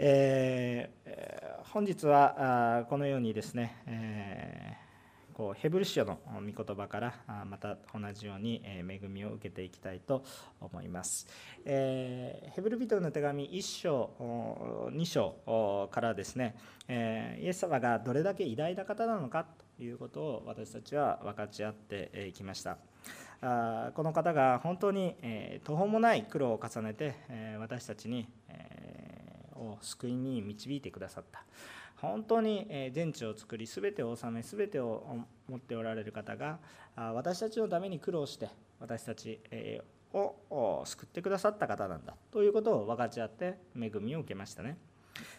えー、本日はこのようにですね、えー、こうヘブル書の御言葉からまた同じように恵みを受けていきたいと思います。えー、ヘブル人の手紙1章2章からですね、えイエス様がどれだけ偉大な方なのかということを私たちは分かち合っていきました。あこの方が本当に、え途方もない苦労を重ねて、え私たちに、を救いに導いてくださった本当に全地を作り全てを治め全てを持っておられる方が私たちのために苦労して私たちを救ってくださった方なんだということを分かち合って恵みを受けましたね。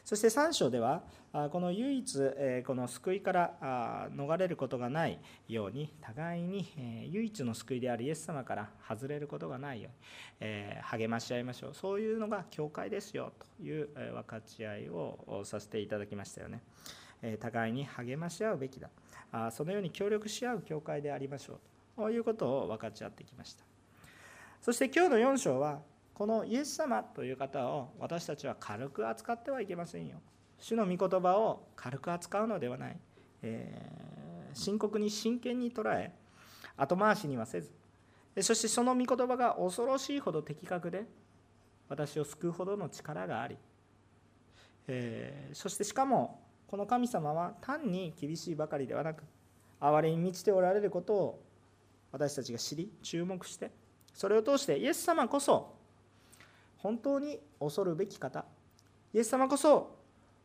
そして3章ではこの唯一この救いから逃れることがないように互いに唯一の救いであるイエス様から外れることがないように励まし合いましょう。そういうのが教会ですよという分かち合いをさせていただきましたよね。互いに励まし合うべきだ。そのように協力し合う教会でありましょうということを分かち合ってきました。そして今日の4章はこのイエス様という方を私たちは軽く扱ってはいけませんよ。主の御言葉を軽く扱うのではない、えー、深刻に真剣に捉え後回しにはせず。そしてその御言葉が恐ろしいほど的確で私を救うほどの力があり、えー、そしてしかもこの神様は単に厳しいばかりではなく憐れに満ちておられることを私たちが知り注目してそれを通してイエス様こそ本当に恐るべき方。イエス様こそ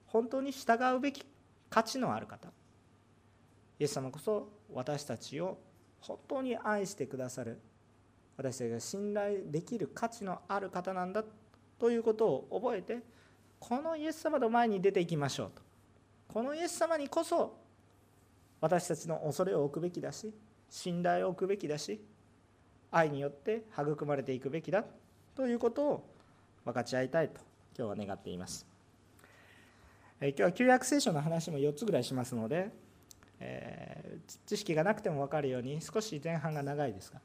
本当に従うべき価値のある方。イエス様こそ私たちを本当に愛してくださる。私たちが信頼できる価値のある方なんだということを覚えてこのイエス様の前に出ていきましょうと。このイエス様にこそ私たちの恐れを置くべきだし信頼を置くべきだし愛によって育まれていくべきだということを分かち合いたいと今日は願っています。今日は旧約聖書の話も4つぐらいしますので、えー、知識がなくても分かるように少し前半が長いですが、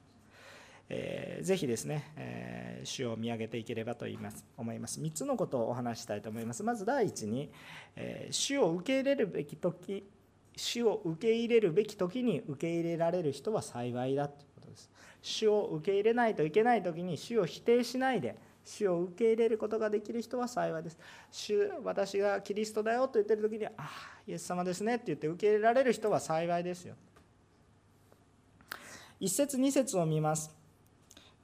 えー、ぜひですね、えー、主を見上げていければと言います思います。3つのことをお話したいと思います。まず第一に、えー、主を受け入れるべき時主を受け入れるべき時に受け入れられる人は幸いだということです。主を受け入れないといけない時に主を否定しないで主を受け入れることができる人は幸いです。主、私がキリストだよと言ってる時に、ああ、イエス様ですねって言って受け入れられる人は幸いですよ。一節二節を見ます。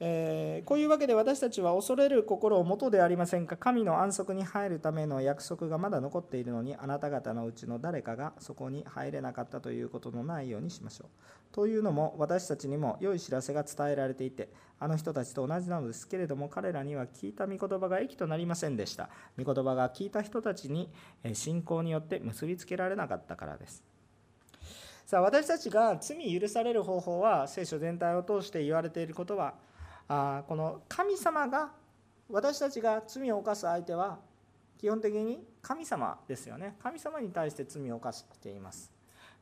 えー、こういうわけで私たちは恐れる心をもとでありませんか？神の安息に入るための約束がまだ残っているのにあなた方のうちの誰かがそこに入れなかったということのないようにしましょう。というのも私たちにも良い知らせが伝えられていてあの人たちと同じなのですけれども彼らには聞いた御言葉が益となりませんでした。御言葉が聞いた人たちに信仰によって結びつけられなかったからです。さあ私たちが罪許される方法は聖書全体を通して言われていることはあこの神様が私たちが罪を犯す相手は基本的に神様ですよね。神様に対して罪を犯しています。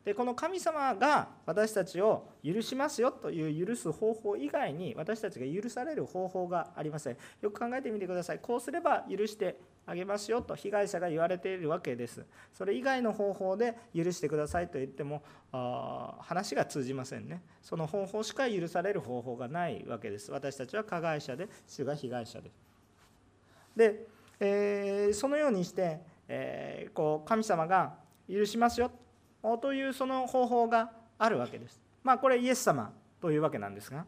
でこの神様が私たちを許しますよという許す方法以外に私たちが許される方法がありません。よく考えてみてください。こうすれば許してあげますよと被害者が言われているわけです。それ以外の方法で許してくださいと言っても話が通じませんね。その方法しか許される方法がないわけです。私たちは加害者で主が被害者で。すで、えー、そのようにして、えー、こう神様が許しますよというその方法があるわけです。まあこれイエス様というわけなんですが。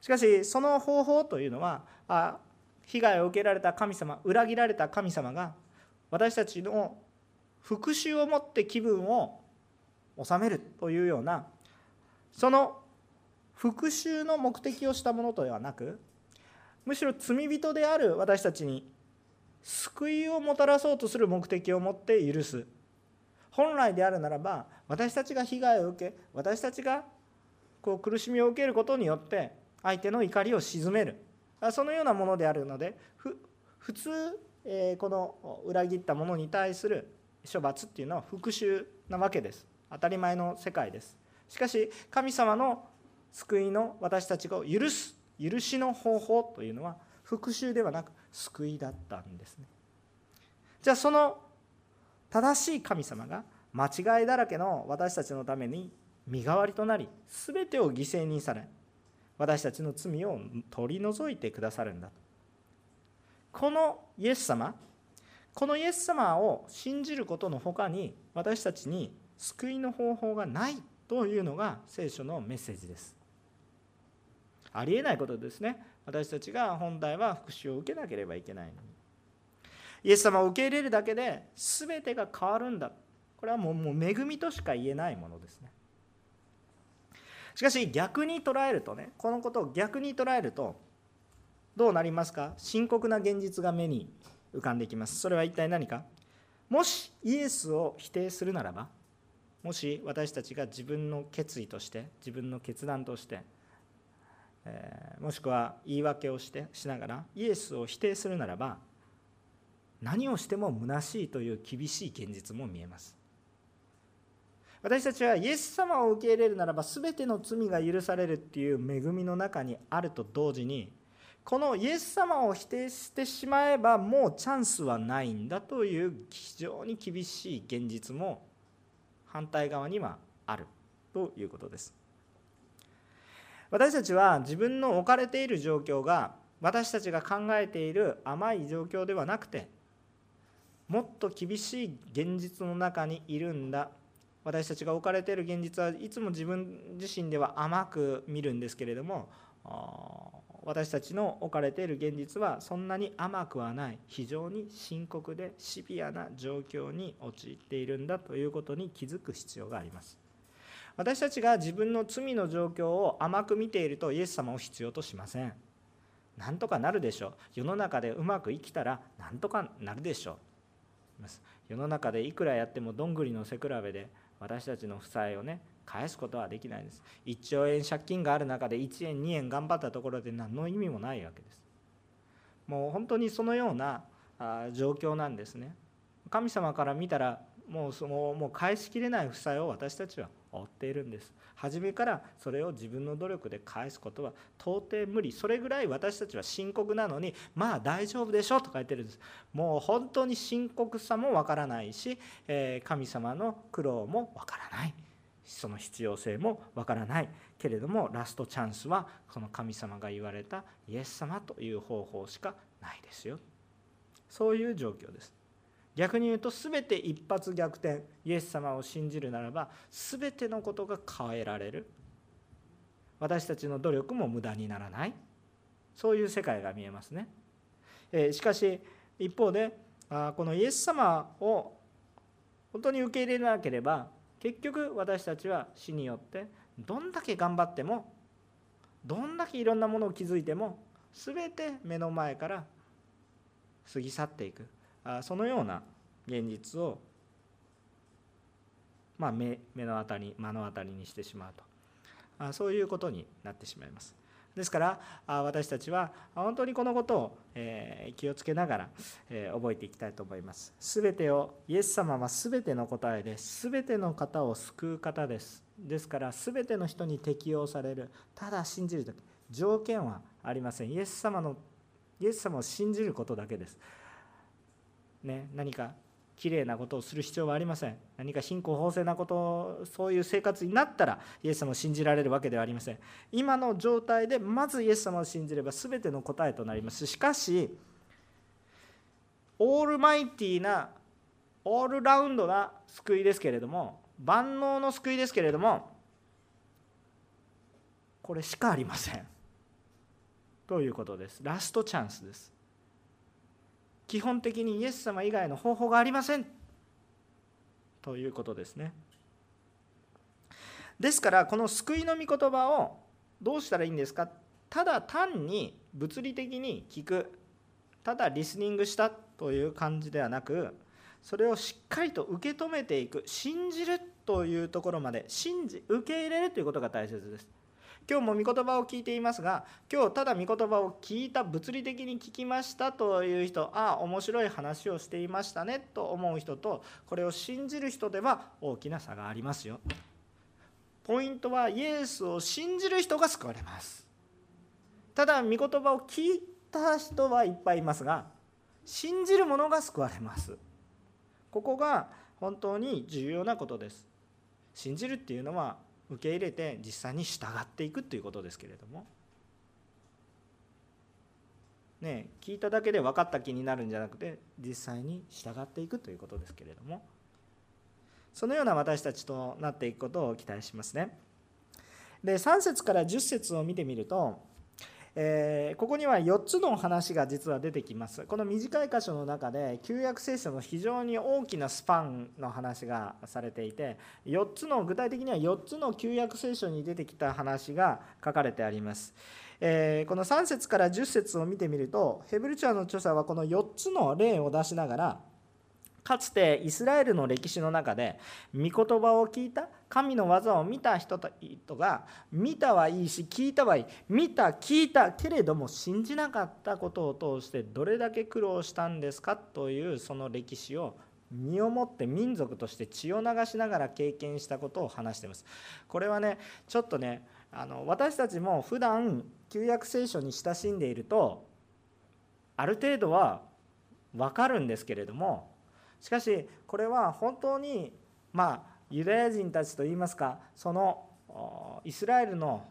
しかしその方法というのはあ被害を受けられた神様裏切られた神様が私たちの復讐を持って気分を収めるというようなその復讐の目的をしたものではなくむしろ罪人である私たちに救いをもたらそうとする目的を持って許す。本来であるならば私たちが被害を受け私たちがこう苦しみを受けることによって相手の怒りを鎮める。そのようなものであるので普通、えこの裏切った者に対する処罰っていうのは復讐なわけです。当たり前の世界です。しかし神様の救いの私たちが許す許しの方法というのは復讐ではなく救いだったんですね。じゃあその正しい神様が間違いだらけの私たちのために身代わりとなり全てを犠牲にされ私たちの罪を取り除いてくださるんだ。このイエス様このイエス様を信じることのほかに私たちに救いの方法がないというのが聖書のメッセージです。ありえないことですね。私たちが本来は復讐を受けなければいけないのに。イエス様を受け入れるだけで全てが変わるんだ。これはもうもう恵みとしか言えないものですね。しかし逆に捉えるとねこのことを逆に捉えるとどうなりますか？深刻な現実が目に浮かんできます。それは一体何か？もしイエスを否定するならばもし私たちが自分の決意として自分の決断として、えー、もしくは言い訳をしてしながらイエスを否定するならば何をしても虚しいという厳しい現実も見えます。私たちはイエス様を受け入れるならば全ての罪が許されるっていう恵みの中にあると同時にこのイエス様を否定してしまえばもうチャンスはないんだという非常に厳しい現実も反対側にはあるということです。私たちは自分の置かれている状況が私たちが考えている甘い状況ではなくてもっと厳しい現実の中にいるんだ私たちが置かれている現実はいつも自分自身では甘く見るんですけれども私たちの置かれている現実はそんなに甘くはない非常に深刻でシビアな状況に陥っているんだということに気づく必要があります。私たちが自分の罪の状況を甘く見ているとイエス様を必要としません。なんとかなるでしょう。世の中でうまく生きたらなんとかなるでしょう。世の中でいくらやってもどんぐりの背比べで私たちの負債をね返すことはできないんです。1兆円借金がある中で1円2円頑張ったところで何の意味もないわけです。もう本当にそのような状況なんですね。神様から見たらもうそのもう返しきれない負債を私たちは負っているんです。初めからそれを自分の努力で返すことは到底無理。それぐらい私たちは深刻なのにまあ大丈夫でしょうとか言ってるんです。もう本当に深刻さもわからないし、え神様の苦労もわからない。その必要性もわからない。けれどもラストチャンスはこの神様が言われたイエス様という方法しかないですよ。そういう状況です。逆に言うと全て一発逆転イエス様を信じるならば全てのことが変えられる。私たちの努力も無駄にならない。そういう世界が見えますね、えしかし一方であこのイエス様を本当に受け入れなければ結局私たちは死によってどんだけ頑張ってもどんだけいろんなものを築いても全て目の前から過ぎ去っていく。そのような現実を、まあ、目目の当たり目の当たりにしてしまうとそういうことになってしまいます。ですから私たちは本当にこのことを気をつけながら覚えていきたいと思います。すべてをイエス様はすべての答えです。すべての方を救う方です。ですからすべての人に適用されるただ信じる時条件はありません。イエス様のイエス様を信じることだけです。ね、何かきれいなことをする必要はありません。何か貧困法制なことそういう生活になったらイエス様を信じられるわけではありません。今の状態でまずイエス様を信じれば全ての答えとなります。しかしオールマイティーなオールラウンドな救いですけれども万能の救いですけれどもこれしかありません。ということです。ラストチャンスです。基本的にイエス様以外の方法がありません。ということですね。ですからこの救いの御言葉をどうしたらいいんですか？ただ単に物理的に聞く。ただリスニングした。という感じではなくそれをしっかりと受け止めていく。信じる。というところまで。信じ受け入れる。ということが大切です。今日も御言葉を聞いていますが今日ただ御言葉を聞いた物理的に聞きましたという人ああ面白い話をしていましたねと思う人とこれを信じる人では大きな差がありますよ。ポイントはイエスを信じる人が救われます。ただ御言葉を聞いた人はいっぱいいますが信じる者が救われます。ここが本当に重要なことです。信じるっていうのは受け入れて実際に従っていくということですけれどもね聞いただけで分かった気になるんじゃなくて実際に従っていくということですけれどもそのような私たちとなっていくことを期待しますね。で3節から10節を見てみるとえー、ここには4つの話が実は出てきます。この短い箇所の中で旧約聖書の非常に大きなスパンの話がされていて4つの具体的には4つの旧約聖書に出てきた話が書かれてあります、えー、この3節から10節を見てみるとヘブルチャーの著者はこの4つの例を出しながらかつてイスラエルの歴史の中で御言葉を聞いた神の技を見た人が見たはいいし聞いたはいい見た聞いたけれども信じなかったことを通してどれだけ苦労したんですかというその歴史を身をもって民族として血を流しながら経験したことを話しています。これはねちょっとねあの私たちも普段旧約聖書に親しんでいるとある程度は分かるんですけれどもしかしこれは本当にまあユダヤ人たちといいますかそのイスラエルの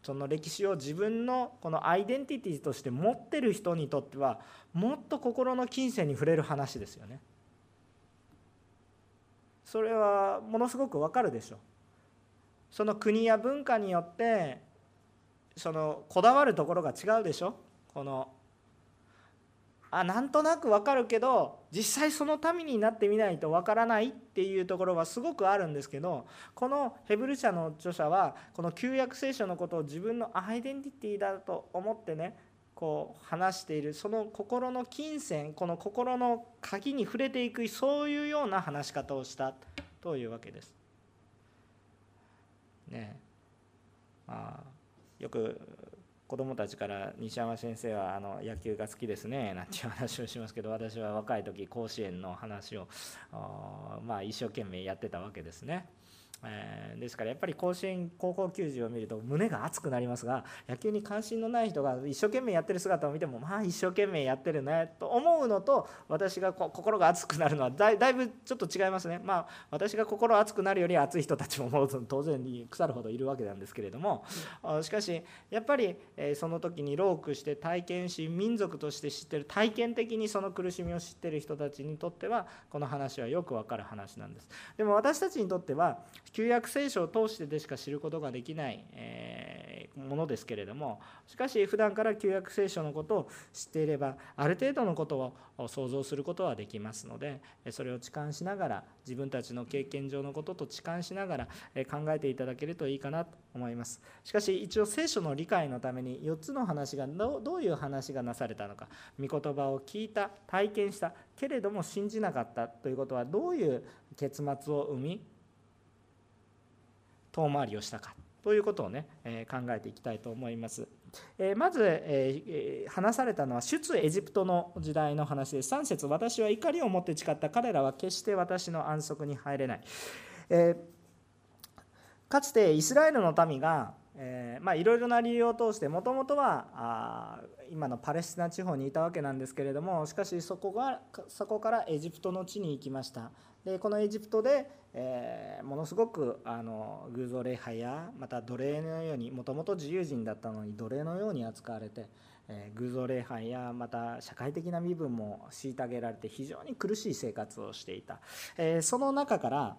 その歴史を自分のこのアイデンティティとして持ってる人にとってはもっと心の金銭に触れる話ですよね。それはものすごくわかるでしょう。その国や文化によってそのこだわるところが違うでしょこのあなんとなくわかるけど実際その民になってみないとわからないっていうところはすごくあるんですけどこのヘブル社の著者はこの旧約聖書のことを自分のアイデンティティだと思ってねこう話しているその心の金銭この心の鍵に触れていくそういうような話し方をしたというわけです。ねまあよく子供たちから西山先生はあの野球が好きですねなんていう話をしますけど私は若い時甲子園の話をまあ一生懸命やってたわけですね。えー、ですからやっぱり甲子園高校球児を見ると胸が熱くなりますが野球に関心のない人が一生懸命やってる姿を見てもまあ一生懸命やってるねと思うのと私がこ心が熱くなるのはだいぶちょっと違いますね。まあ私が心熱くなるより熱い人たちももう当然に腐るほどいるわけなんですけれどもしかしやっぱりその時にロークして体験し民族として知ってる体験的にその苦しみを知ってる人たちにとってはこの話はよくわかる話なんです。でも私たちにとっては旧約聖書を通してでしか知ることができない、えものですけれどもしかし普段から旧約聖書のことを知っていればある程度のことを想像することはできますのでそれを痴漢しながら自分たちの経験上のことと痴漢しながら考えていただけるといいかなと思います。しかし一応聖書の理解のために4つの話がどういう話がなされたのか御言葉を聞いた体験したけれども信じなかったということはどういう結末を生み遠回りをしたかということをね、え考えていきたいと思います。えまず、え話されたのは出エジプトの時代の話です。3節私は怒りを持って誓った彼らは決して私の安息に入れない。えかつてイスラエルの民がえまあいろいろな理由を通してもともとはあ今のパレスチナ地方にいたわけなんですけれどもしかしそこがそこからエジプトの地に行きました。でこのエジプトで、えー、ものすごくあの偶像礼拝やまた奴隷のようにもともと自由人だったのに奴隷のように扱われて、偶像礼拝やまた社会的な身分も虐げられて非常に苦しい生活をしていた、その中から、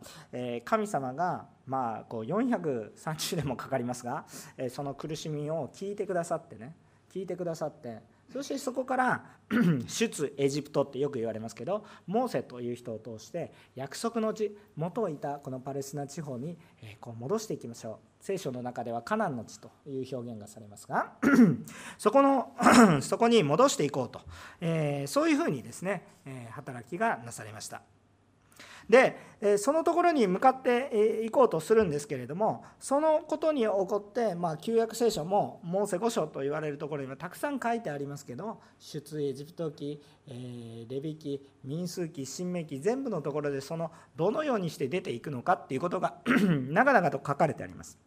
神様が、まあ、こう430年もかかりますが、その苦しみを聞いてくださってね聞いてくださってそしてそこから 出エジプトってよく言われますけどモーセという人を通して約束の地元をいたこのパレスチナ地方にこう戻していきましょう聖書の中ではカナンの地という表現がされますが そこの そこに戻していこうと、え、そういうふうにですね、え、働きがなされました。でそのところに向かっていこうとするんですけれどもそのことに起こって、まあ、旧約聖書もモーセ五章と言われるところにはたくさん書いてありますけど出エジプト記、えレビ記民数記新明記全部のところでそのどのようにして出ていくのかっていうことが 長々と書かれてあります。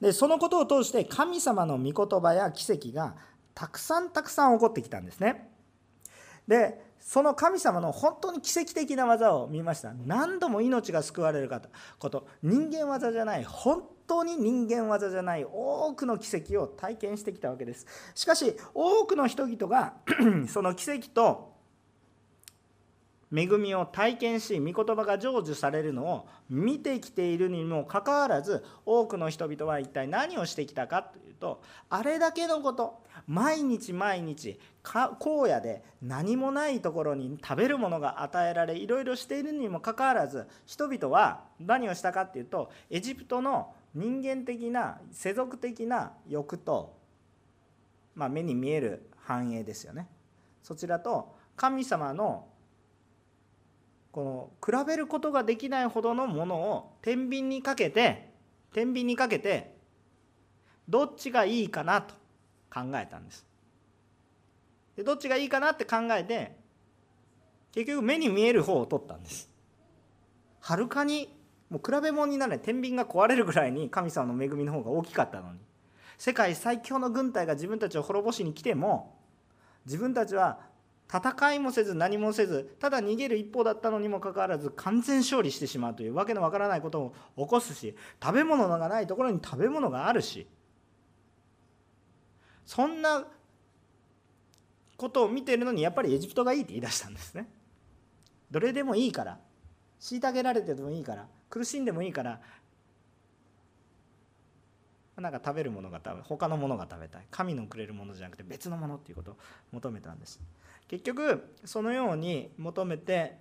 でそのことを通して神様の御言葉や奇跡がたくさんたくさん起こってきたんですね。でその神様の本当に奇跡的な技を見ました。何度も命が救われるかこと。人間技じゃない本当に人間技じゃない多くの奇跡を体験してきたわけです。しかし多くの人々が その奇跡と恵みを体験し御言葉が成就されるのを見てきているにもかかわらず多くの人々は一体何をしてきたかというとあれだけのこと。毎日毎日荒野で何もないところに食べるものが与えられいろいろしているにもかかわらず人々は何をしたかっていうとエジプトの人間的な世俗的な欲と、まあ、目に見える繁栄ですよね。そちらと神様のこの比べることができないほどのものを天秤にかけて天秤にかけてどっちがいいかなと考えたんです。でどっちがいいかなって考えて結局目に見える方を取ったんです。はるかにもう比べ物にならない。天秤が壊れるぐらいに神様の恵みの方が大きかったのに。世界最強の軍隊が自分たちを滅ぼしに来ても自分たちは戦いもせず何もせずただ逃げる一方だったのにもかかわらず完全勝利してしまうというわけのわからないことを起こすし食べ物がないところに食べ物があるしそんなことを見ているのにやっぱりエジプトがいいって言い出したんですね。どれでもいいから虐げられてでもいいから苦しんでもいいからなんか食べるものが食べ他のものが食べたい神のくれるものじゃなくて別のものっていうことを求めたんです。結局そのように求めて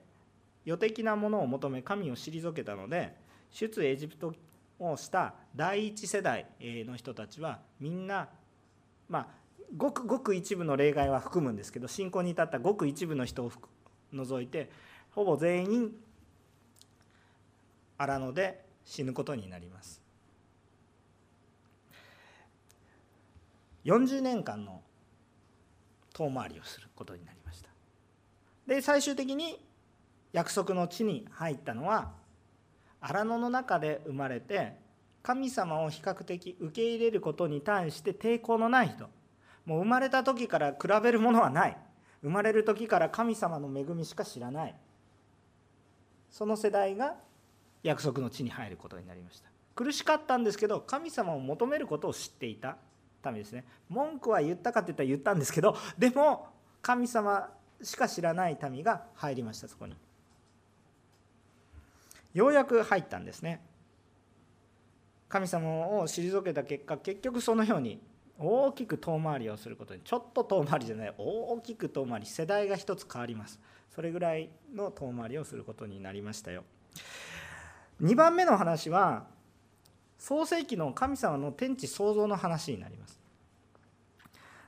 予的なものを求め神を退けたので出エジプトをした第一世代の人たちはみんなまあごくごく一部の例外は含むんですけど信仰に至ったごく一部の人を除いてほぼ全員荒野で死ぬことになります。40年間の遠回りをすることになりましたで最終的に約束の地に入ったのは荒野の中で生まれて神様を比較的受け入れることに対して抵抗のない人。もう生まれた時から比べるものはない。生まれる時から神様の恵みしか知らない。その世代が約束の地に入ることになりました。苦しかったんですけど神様を求めることを知っていたためですね。文句は言ったかって言ったら言ったんですけどでも神様しか知らない民が入りましたそこに。ようやく入ったんですね。神様を退けた結果結局そのように大きく遠回りをすることにちょっと遠回りじゃない大きく遠回り世代が一つ変わります。それぐらいの遠回りをすることになりましたよ。2番目の話は創世紀の神様の天地創造の話になります。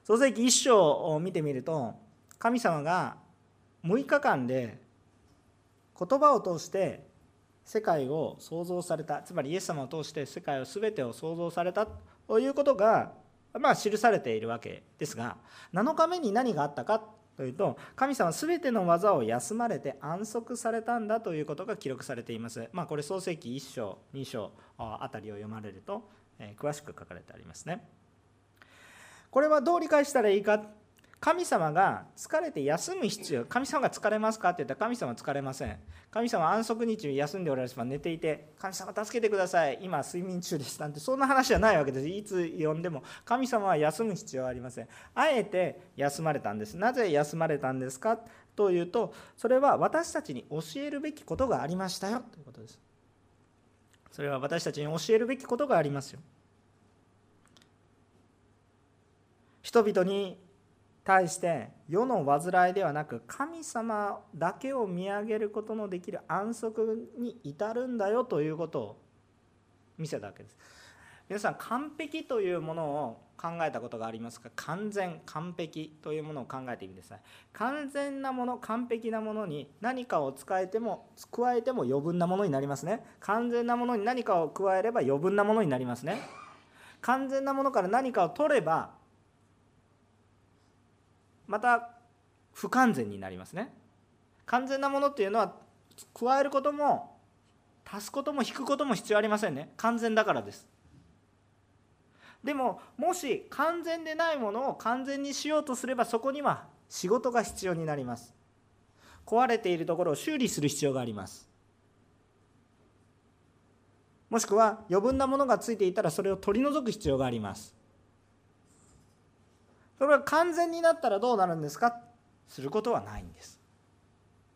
創世紀1章を見てみると神様が6日間で言葉を通して世界を創造されたつまりイエス様を通して世界を全てを創造されたということがまあ記されているわけですが7日目に何があったかというと神様は全ての技を休まれて安息されたんだということが記録されています。まあ、これ創世記1章2章あたりを読まれると、え詳しく書かれてありますね。これはどう理解したらいいか神様が疲れて休む必要神様が疲れますかって言ったら神様は疲れません。神様は安息日に休んでおられれば寝ていて神様助けてください。今睡眠中ですなんてそんな話じゃないわけです。いつ呼んでも。神様は休む必要はありません。あえて休まれたんです。なぜ休まれたんですかというとそれは私たちに教えるべきことがありましたよ。ということです。それは私たちに教えるべきことがありますよ。人々に対して世の煩いではなく神様だけを見上げることのできる安息に至るんだよということを見せたわけです。皆さん完璧というものを考えたことがありますか？完全完璧というものを考えてみてください。完全なもの完璧なものに何かを使えても加えても余分なものになりますね。完全なものに何かを加えれば余分なものになりますね。完全なものから何かを取ればまた不完全になりますね。完全なものっていうのは加えることも足すことも引くことも必要ありませんね。完全だからです。でももし完全でないものを完全にしようとすればそこには仕事が必要になります。壊れているところを修理する必要があります。もしくは余分なものがついていたらそれを取り除く必要があります。それが完全になったらどうなるんですか？することはないんです。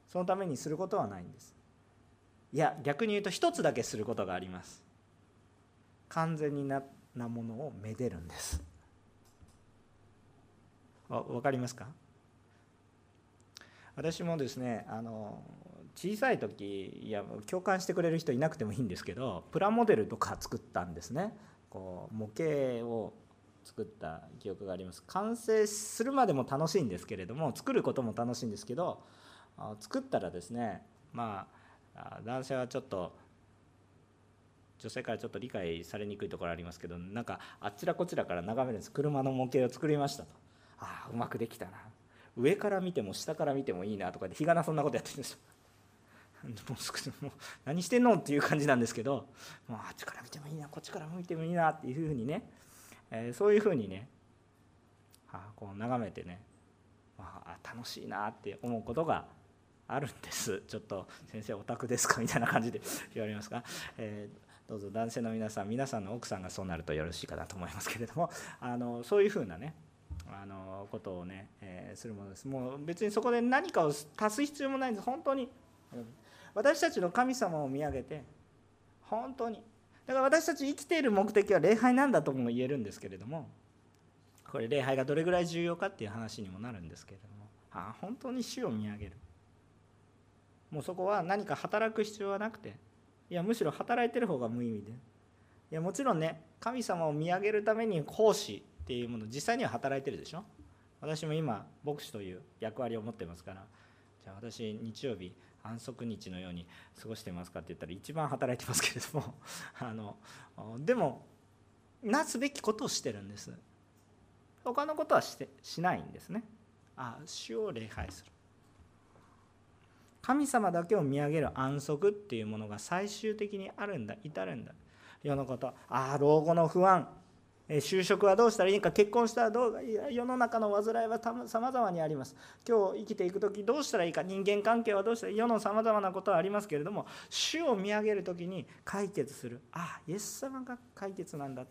そのためにすることはないんです。いや逆に言うと一つだけすることがあります。完全にななものをめでるんです。わ分かりますか？私もですねあの小さい時いや共感してくれる人いなくてもいいんですけどプラモデルとか作ったんですね。こう模型を作った記憶があります。完成するまでも楽しいんですけれども作ることも楽しいんですけど作ったらですねまあ男性はちょっと女性からちょっと理解されにくいところありますけどなんかあちらこちらから眺めるんです。車の模型を作りましたと。ああうまくできたな。上から見ても下から見てもいいなとかで日がなそんなことやってるんですよ。もう何してんのっていう感じなんですけどもうあっちから見てもいいなこっちから見てもいいなっていうふうにね、えー、そういうふうにね、あ、こう眺めてね、あ、楽しいなって思うことがあるんです。ちょっと先生オタクですか？みたいな感じで 言われますか、えー、どうぞ男性の皆さん皆さんの奥さんがそうなるとよろしいかなと思いますけれども。あのそういうふうなねあのことをね、えー、するものです。もう別にそこで何かを足す必要もないんです。本当に。私たちの神様を見上げて本当にだから私たち生きている目的は礼拝なんだとも言えるんですけれどもこれ礼拝がどれぐらい重要かっていう話にもなるんですけれどもああ本当に主を見上げる。もうそこは何か働く必要はなくていやむしろ働いてる方が無意味で。いやもちろんね神様を見上げるために奉仕っていうもの実際には働いてるでしょ。私も今牧師という役割を持ってますからじゃあ私日曜日安息日のように過ごしてますかって言ったら一番働いてますけれども あのでもなすべきことをしてるんです。他のことはしてしないんですね。あ主を礼拝する。神様だけを見上げる安息っていうものが最終的にあるんだ至るんだ。世のことああ老後の不安。就職はどうしたらいいか結婚したらどう世の中の煩いはさまざまにあります。今日生きていく時どうしたらいいか人間関係はどうしたら世のさまざまなことはありますけれども主を見上げる時に解決する。ああイエス様が解決なんだ。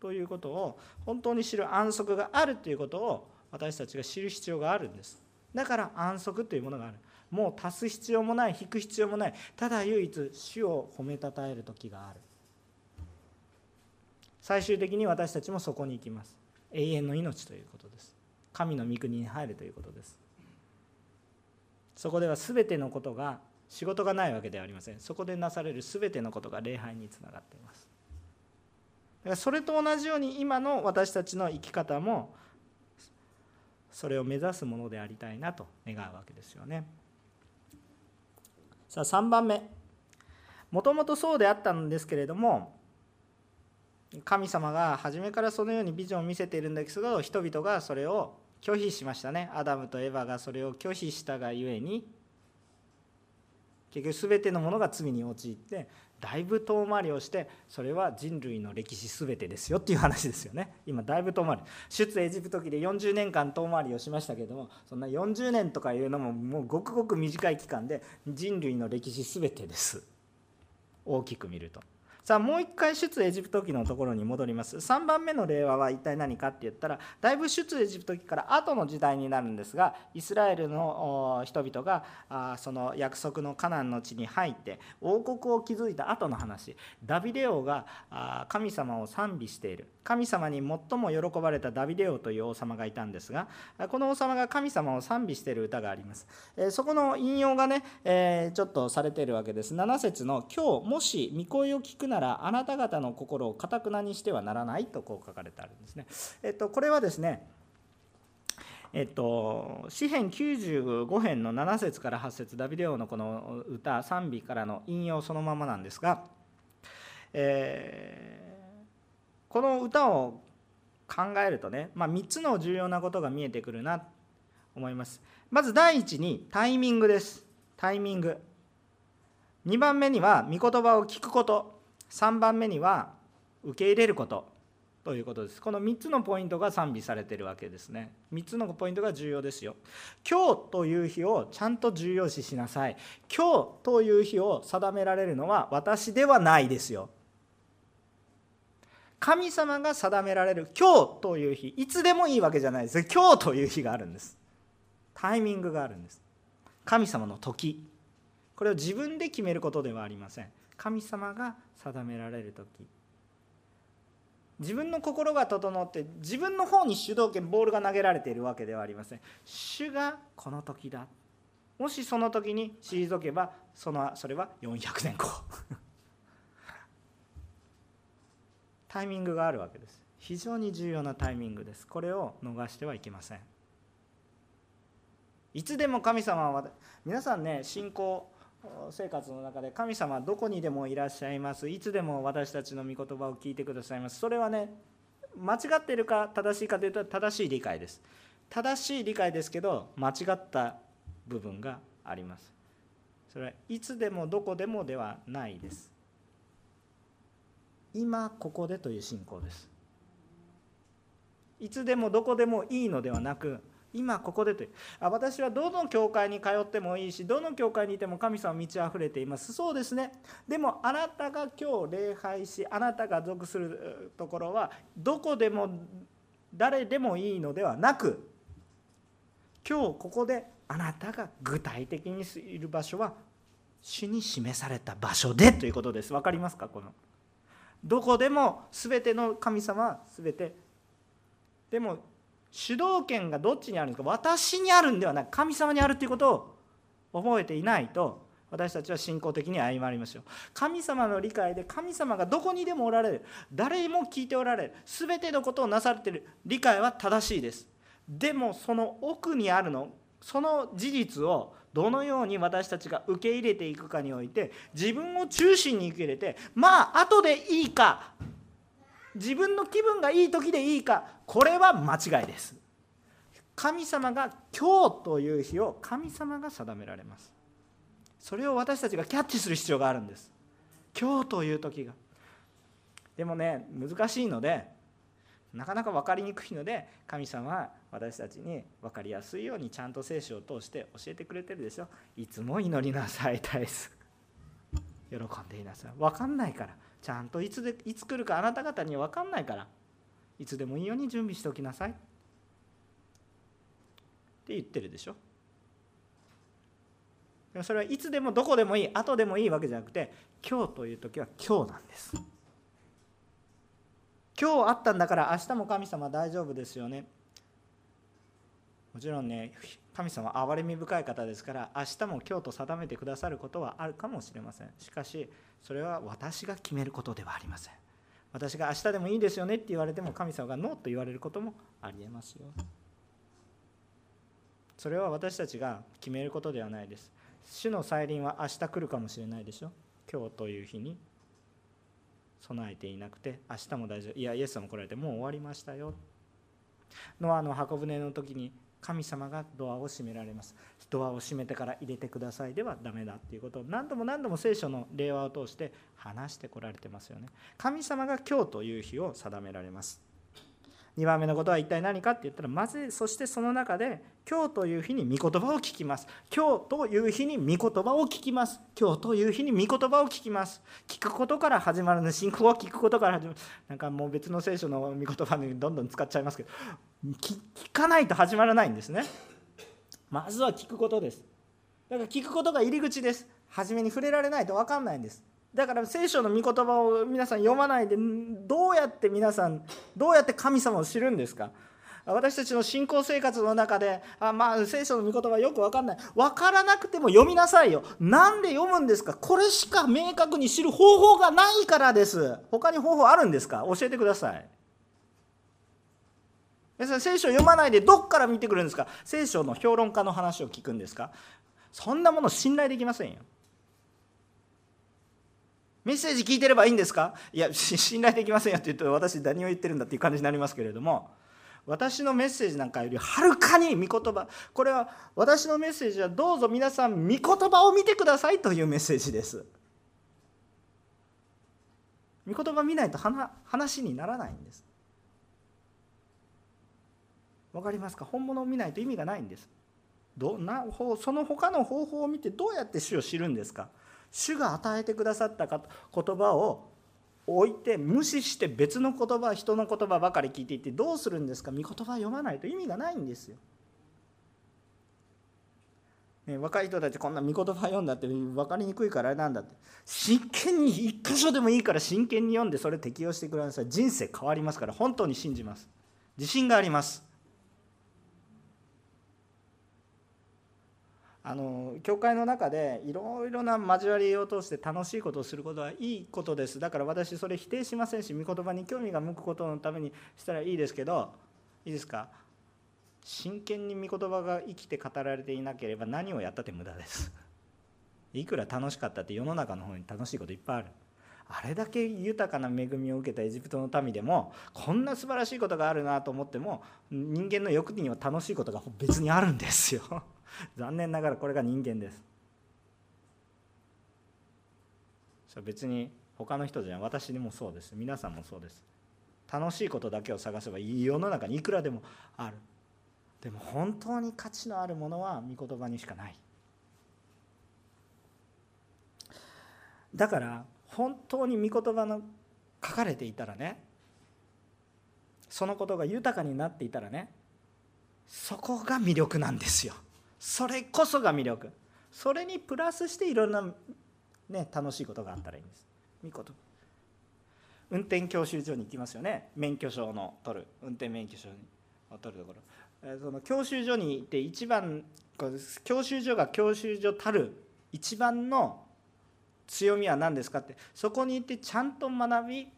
ということを本当に知る安息があるということを私たちが知る必要があるんです。だから安息というものがある。もう足す必要もない引く必要もない。ただ唯一主を褒めたたえる時がある。最終的に私たちもそこに行きます。永遠の命ということです。神の御国に入るということです。そこでは全てのことが仕事がないわけではありません。そこでなされる全てのことが礼拝につながっています。だからそれと同じように今の私たちの生き方もそれを目指すものでありたいなと願うわけですよね。さあ3番目。もともとそうであったんですけれども神様が初めからそのようにビジョンを見せているんですけど人々がそれを拒否しましたね。アダムとエヴァがそれを拒否したがゆえに。結局全てのものが罪に陥ってだいぶ遠回りをしてそれは人類の歴史全てですよっていう話ですよね。今だいぶ遠回り。出エジプト期で40年間遠回りをしましたけどもそんな40年とかいうのももうごくごく短い期間で人類の歴史全てです。大きく見ると。さあもう一回出エジプト記のところに戻ります。3番目の令和は一体何かって言ったらだいぶ出エジプト記から後の時代になるんですがイスラエルの人々がその約束のカナンの地に入って王国を築いた後の話。ダビデ王が神様を賛美している。神様に最も喜ばれたダビデ王という王様がいたんですがこの王様が神様を賛美している歌がありますそこの引用がねちょっとされているわけです7節の「今日もし御声を聞くならあなた方の心をかたくなにしてはならないとこう書かれてあるんですね。えっと、これはですねえっと、詩編95編の7節から8節ダビデ王のこの歌賛美からの引用そのままなんですが、えー、この歌を考えるとね、まあ、3つの重要なことが見えてくるなと思います。まず第一にタイミングです。タイミング。2番目には御言葉を聞くこと。3番目には受け入れること。ということです。この3つのポイントが賛美されてるわけですね。3つのポイントが重要ですよ。今日という日をちゃんと重要視しなさい。今日という日を定められるのは私ではないですよ。神様が定められる今日という日いつでもいいわけじゃないです。今日という日があるんです。タイミングがあるんです。神様の時。これを自分で決めることではありません。神様が定められる時。自分の心が整って自分の方に主導権ボールが投げられているわけではありません。主がこの時だ。もしその時に退けばそのそれは400年後。タイミングがあるわけです。非常に重要なタイミングです。これを逃してはいけません。いつでも神様は皆さんね信仰生活の中で神様はどこにでもいらっしゃいます。いつでも私たちの御言葉を聞いてくださいます。それはね間違っているか正しいかというと正しい理解です。正しい理解ですけど間違った部分があります。それはいつでもどこでもではないです。今ここでという信仰です。いつでもどこでもいいのではなく今ここでという。あ私はどの教会に通ってもいいしどの教会にいても神様満ち溢れています。そうですね。でもあなたが今日礼拝しあなたが属するところはどこでも誰でもいいのではなく今日ここであなたが具体的にいる場所は主に示された場所でということです。分かりますかこの。どこでも全ての神様は全て。でも主導権がどっちにあるんですか。私にあるんではなく神様にあるということを覚えていないと私たちは信仰的に歩まりましょう神様の理解で神様がどこにでもおられる。誰も聞いておられる。全てのことをなされている。理解は正しいです。でもその奥にあるのその事実をどのように私たちが受け入れていくかにおいて自分を中心に受け入れてまあ後でいいか自分の気分がいい時でいいかこれは間違いです。神様が今日という日を神様が定められます。それを私たちがキャッチする必要があるんです。今日という時が。でもね難しいのでなかなか分かりにくいので神様は私たちに分かりやすいようにちゃんと聖書を通して教えてくれてるでしょ。いつも祈りなさい絶えず喜んでいなさい。分かんないから。ちゃんといつでいつ来るかあなた方には分かんないから。いつでもいいように準備しておきなさい。って言ってるでしょ。でもそれはいつでもどこでもいい後でもいいわけじゃなくて今日という時は今日なんです。今日あったんだから明日も神様大丈夫ですよね。もちろんね神様は憐れみ深い方ですから明日も今日と定めてくださることはあるかもしれません。しかしそれは私が決めることではありません。私が明日でもいいですよねって言われても神様がノーと言われることもありえますよ。それは私たちが決めることではないです。主の再臨は明日来るかもしれないでしょ。今日という日に。備えていなくて明日も大丈夫。いやイエス様来られてもう終わりましたよ。ノアの箱舟の時に神様がドアを閉められます。ドアを閉めてから入れてください。ではダメだっていうことを何度も何度も聖書の令和を通して話してこられてますよね。神様が今日という日を定められます。2番目のことは一体何かって言ったらまずそしてその中で今日という日に御言葉を聞きます。今日という日に御言葉を聞きます。今日という日に御言葉を聞きます。聞くことから始まる。の信仰を聞くことから始まる。なんかもう別の聖書の御言葉にどんどん使っちゃいますけど。聞かないと始まらないんですね。まずは聞くことです。だから聞くことが入り口です。初めに触れられないと分かんないんです。だから聖書の御言葉を皆さん読まないでどうやって皆さんどうやって神様を知るんですか？私たちの信仰生活の中であまあ聖書の御言葉よく分かんない。分からなくても読みなさいよ。なんで読むんですか？これしか明確に知る方法がないからです。他に方法あるんですか？教えてください。皆さん聖書を読まないでどっから見てくるんですか？聖書の評論家の話を聞くんですか？そんなもの信頼できませんよ。メッセージ聞いてればいいんですか？いや 信頼できませんよって言うと私何を言ってるんだっていう感じになりますけれども私のメッセージなんかよりはるかに御言葉これは私のメッセージはどうぞ皆さん御言葉を見てくださいというメッセージです。御言葉見ないと話にならないんです。分かりますか？本物を見ないと意味がないんです。どなその他の方法を見てどうやって主を知るんですか？主が与えてくださった言葉を置いて無視して別の言葉人の言葉ばかり聞いていってどうするんですか？御言葉読まないと意味がないんですよ。ね、若い人たちこんな御言葉読んだって分かりにくいからあれなんだって。真剣に一箇所でもいいから真剣に読んでそれ適用してください。人生変わりますから本当に信じます。自信があります。あの教会の中でいろいろな交わりを通して楽しいことをすることはいいことです。だから私それ否定しませんし御言葉に興味が向くことのためにしたらいいですけどいいですか？真剣に御言葉が生きて語られていなければ何をやったって無駄です。いくら楽しかったって世の中の方に楽しいこといっぱいある。あれだけ豊かな恵みを受けたエジプトの民でもこんな素晴らしいことがあるなと思っても人間の欲には楽しいことが別にあるんですよ。残念ながらこれが人間です。別に他の人じゃ私でもそうです。皆さんもそうです。楽しいことだけを探せば世の中にいくらでもある。でも本当に価値のあるものは御言葉にしかない。だから本当に御言葉の書かれていたらねそのことが豊かになっていたらねそこが魅力なんですよ。それこそが魅力。それにプラスしていろんな、ね、楽しいことがあったらいいんです。見事。運転教習所に行きますよね。免許証の取る。運転免許証を取るところ。その教習所に行って一番教習所が教習所たる一番の強みは何ですかって。そこに行ってちゃんと学び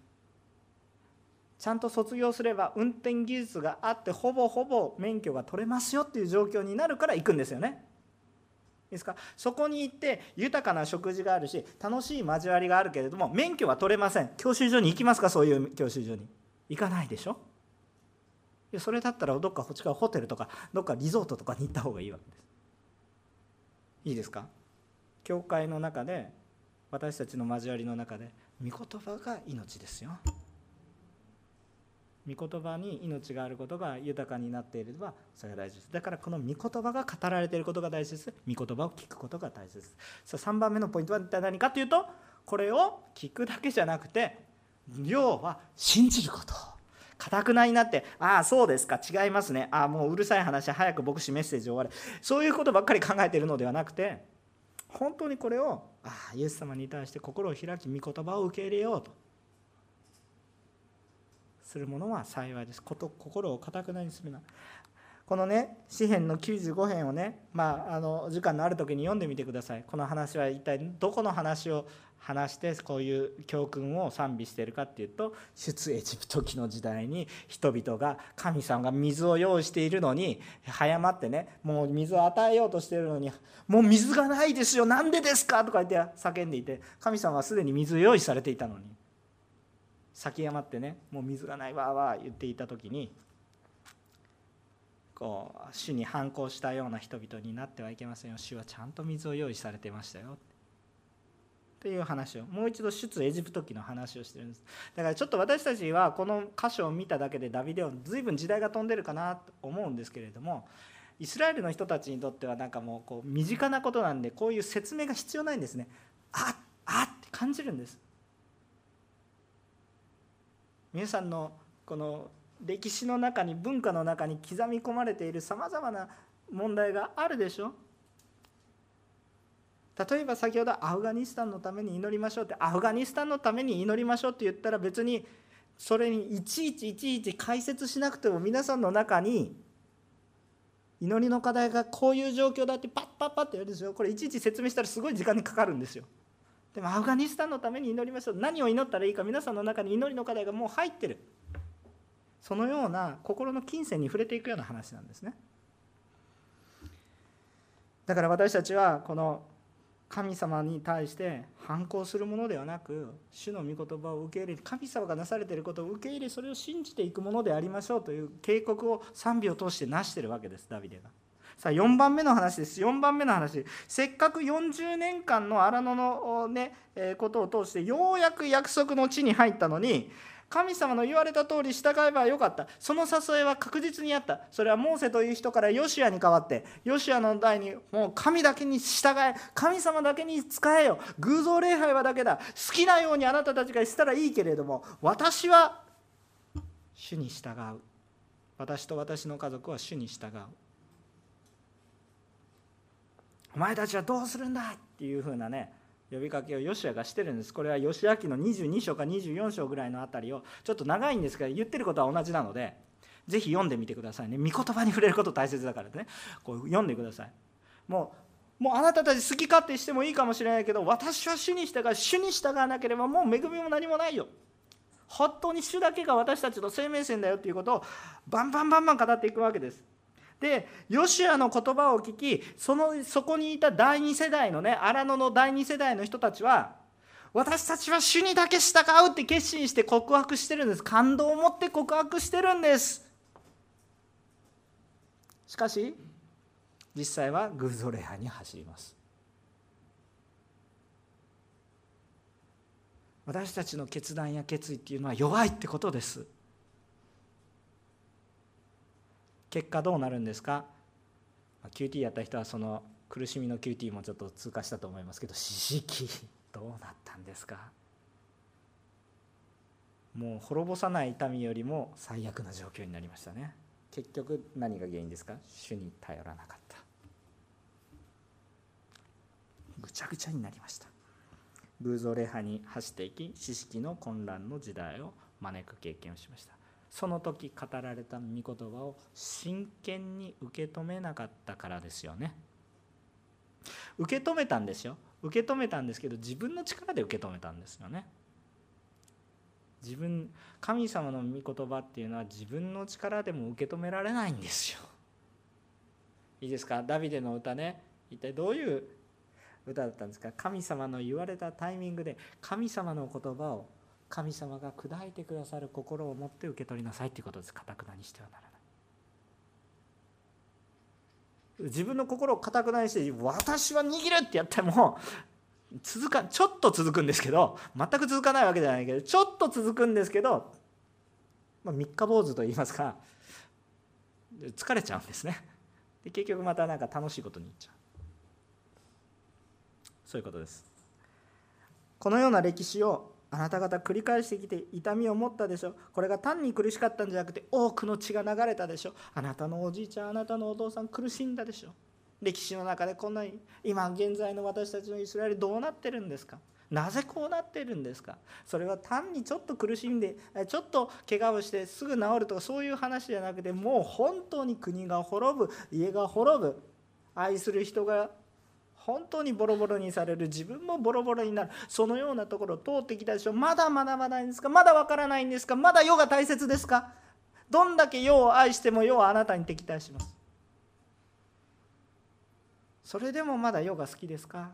ちゃんと卒業すれば運転技術があってほぼほぼ免許が取れますよっていう状況になるから行くんですよね。いいですか？そこに行って豊かな食事があるし楽しい交わりがあるけれども免許は取れません。教習所に行きますか？そういう教習所に。行かないでしょ？それだったらどっかこっちからホテルとかどっかリゾートとかに行った方がいいわけです。いいですか？教会の中で私たちの交わりの中で御言葉が命ですよ。御言葉に命があることが豊かになっていればそれが大事です。だからこの御言葉が語られていることが大事です。御言葉を聞くことが大事です。さあ3番目のポイントは一体何かというとこれを聞くだけじゃなくて要は信じること。かたくなになって「ああそうですか。違いますね。ああもううるさい話早く牧師メッセージ終われ」そういうことばっかり考えているのではなくて本当にこれをああイエス様に対して心を開き御言葉を受け入れようと。するものは幸いです。こと心をかたくなにするな。このね詩篇の95編をねまああの時間のある時に読んでみてください。この話は一体どこの話を話してこういう教訓を賛美しているかっていうと出エジプト記の時代に人々が神様が水を用意しているのに早まってねもう水を与えようとしているのにもう水がないですよなんでですか？とか言って叫んでいて神様はすでに水を用意されていたのに。先山ってねもう水がないわーわー言っていた時にこう主に反抗したような人々になってはいけませんよ。主はちゃんと水を用意されてましたよ。っていう話をもう一度出エジプト記の話をしてるんです。だからちょっと私たちはこの箇所を見ただけでダビデオ随分時代が飛んでるかなと思うんですけれどもイスラエルの人たちにとってはなんかもうこう身近なことなんでこういう説明が必要ないんですね。あっあって感じるんです。皆さんのこの歴史の中に文化の中に刻み込まれているさまざまな問題があるでしょ例えば先ほどアフガニスタンのために祈りましょうってアフガニスタンのために祈りましょうって言ったら別にそれにいちいちいちいち解説しなくても皆さんの中に祈りの課題がこういう状況だってパッパッパッてやるんですよこれいちいち説明したらすごい時間にかかるんですよ。でもアフガニスタンのために祈りましょう。何を祈ったらいいか皆さんの中に祈りの課題がもう入ってる。そのような心の金銭に触れていくような話なんですね。だから私たちはこの神様に対して反抗するものではなく主の御言葉を受け入れ神様がなされていることを受け入れそれを信じていくものでありましょうという警告を賛美を通して成してるわけですダビデが。さあ4番目の話です。4番目の話。せっかく40年間の荒野の、ね、ことを通してようやく約束の地に入ったのに神様の言われた通り従えばよかった。その誘いは確実にあった。それはモーセという人からヨシアに代わってヨシアの代にもう神だけに従え神様だけに仕えよ偶像礼拝はだけだ。好きなようにあなたたちがしたらいいけれども私は主に従う。私と私の家族は主に従う。お前たちはどうするんだ？っていうふうなね呼びかけをヨシアがしてるんです。これはヨシア記の22章か24章ぐらいのあたりをちょっと長いんですけど言ってることは同じなのでぜひ読んでみてくださいね。御言葉に触れること大切だからね。こう読んでください。もうもうあなたたち好き勝手してもいいかもしれないけど私は主に従う。主に従わなければもう恵みも何もないよ。本当に主だけが私たちの生命線だよっていうことをバンバンバンバン語っていくわけです。でヨシュアの言葉を聞きそのそこにいた第2世代のね荒野の第2世代の人たちは私たちは主にだけ従うって決心して告白してるんです。感動を持って告白してるんです。しかし実際は偶像礼拝に走ります。私たちの決断や決意っていうのは弱いってことです。結果どうなるんですか？QT やった人はその苦しみの QT もちょっと通過したと思いますけど四式 どうなったんですか？もう滅ぼさない痛みよりも最悪な状況になりましたね。結局何が原因ですか？主に頼らなかった。ぐちゃぐちゃになりました。偶像礼拝に走っていき知識の混乱の時代を招く経験をしました。その時語られた御言葉を真剣に受け止めなかったからですよね。受け止めたんですよ。受け止めたんですけど自分の力で受け止めたんですよね。自分神様の御言葉っていうのは自分の力でも受け止められないんですよ。いいですか？ダビデの歌ね。一体どういう歌だったんですか？神様の言われたタイミングで神様の言葉を神様が砕いてくださる心を持って受け取りなさいということです。かたくなにしてはならない。自分の心をかたくなにして私は握るってやっても続かちょっと続くんですけど全く続かないわけじゃないけどちょっと続くんですけど、まあ、三日坊主と言いますか疲れちゃうんですね。で結局またなんか楽しいことにいっちゃう。そういうことです。このような歴史をあなた方繰り返してきて痛みを持ったでしょ。これが単に苦しかったんじゃなくて多くの血が流れたでしょ。あなたのおじいちゃんあなたのお父さん苦しんだでしょ。歴史の中でこんなに今現在の私たちのイスラエルどうなってるんですか。なぜこうなってるんですか。それは単にちょっと苦しんでちょっと怪我をしてすぐ治るとかそういう話じゃなくてもう本当に国が滅ぶ家が滅ぶ愛する人が本当にボロボロにされる自分もボロボロになる。そのようなところを通ってきたでしょ。まだ学ばないんですか？まだわからないんですか？まだ世が大切ですか？どんだけ世を愛しても世はあなたに敵対します。それでもまだ世が好きですか？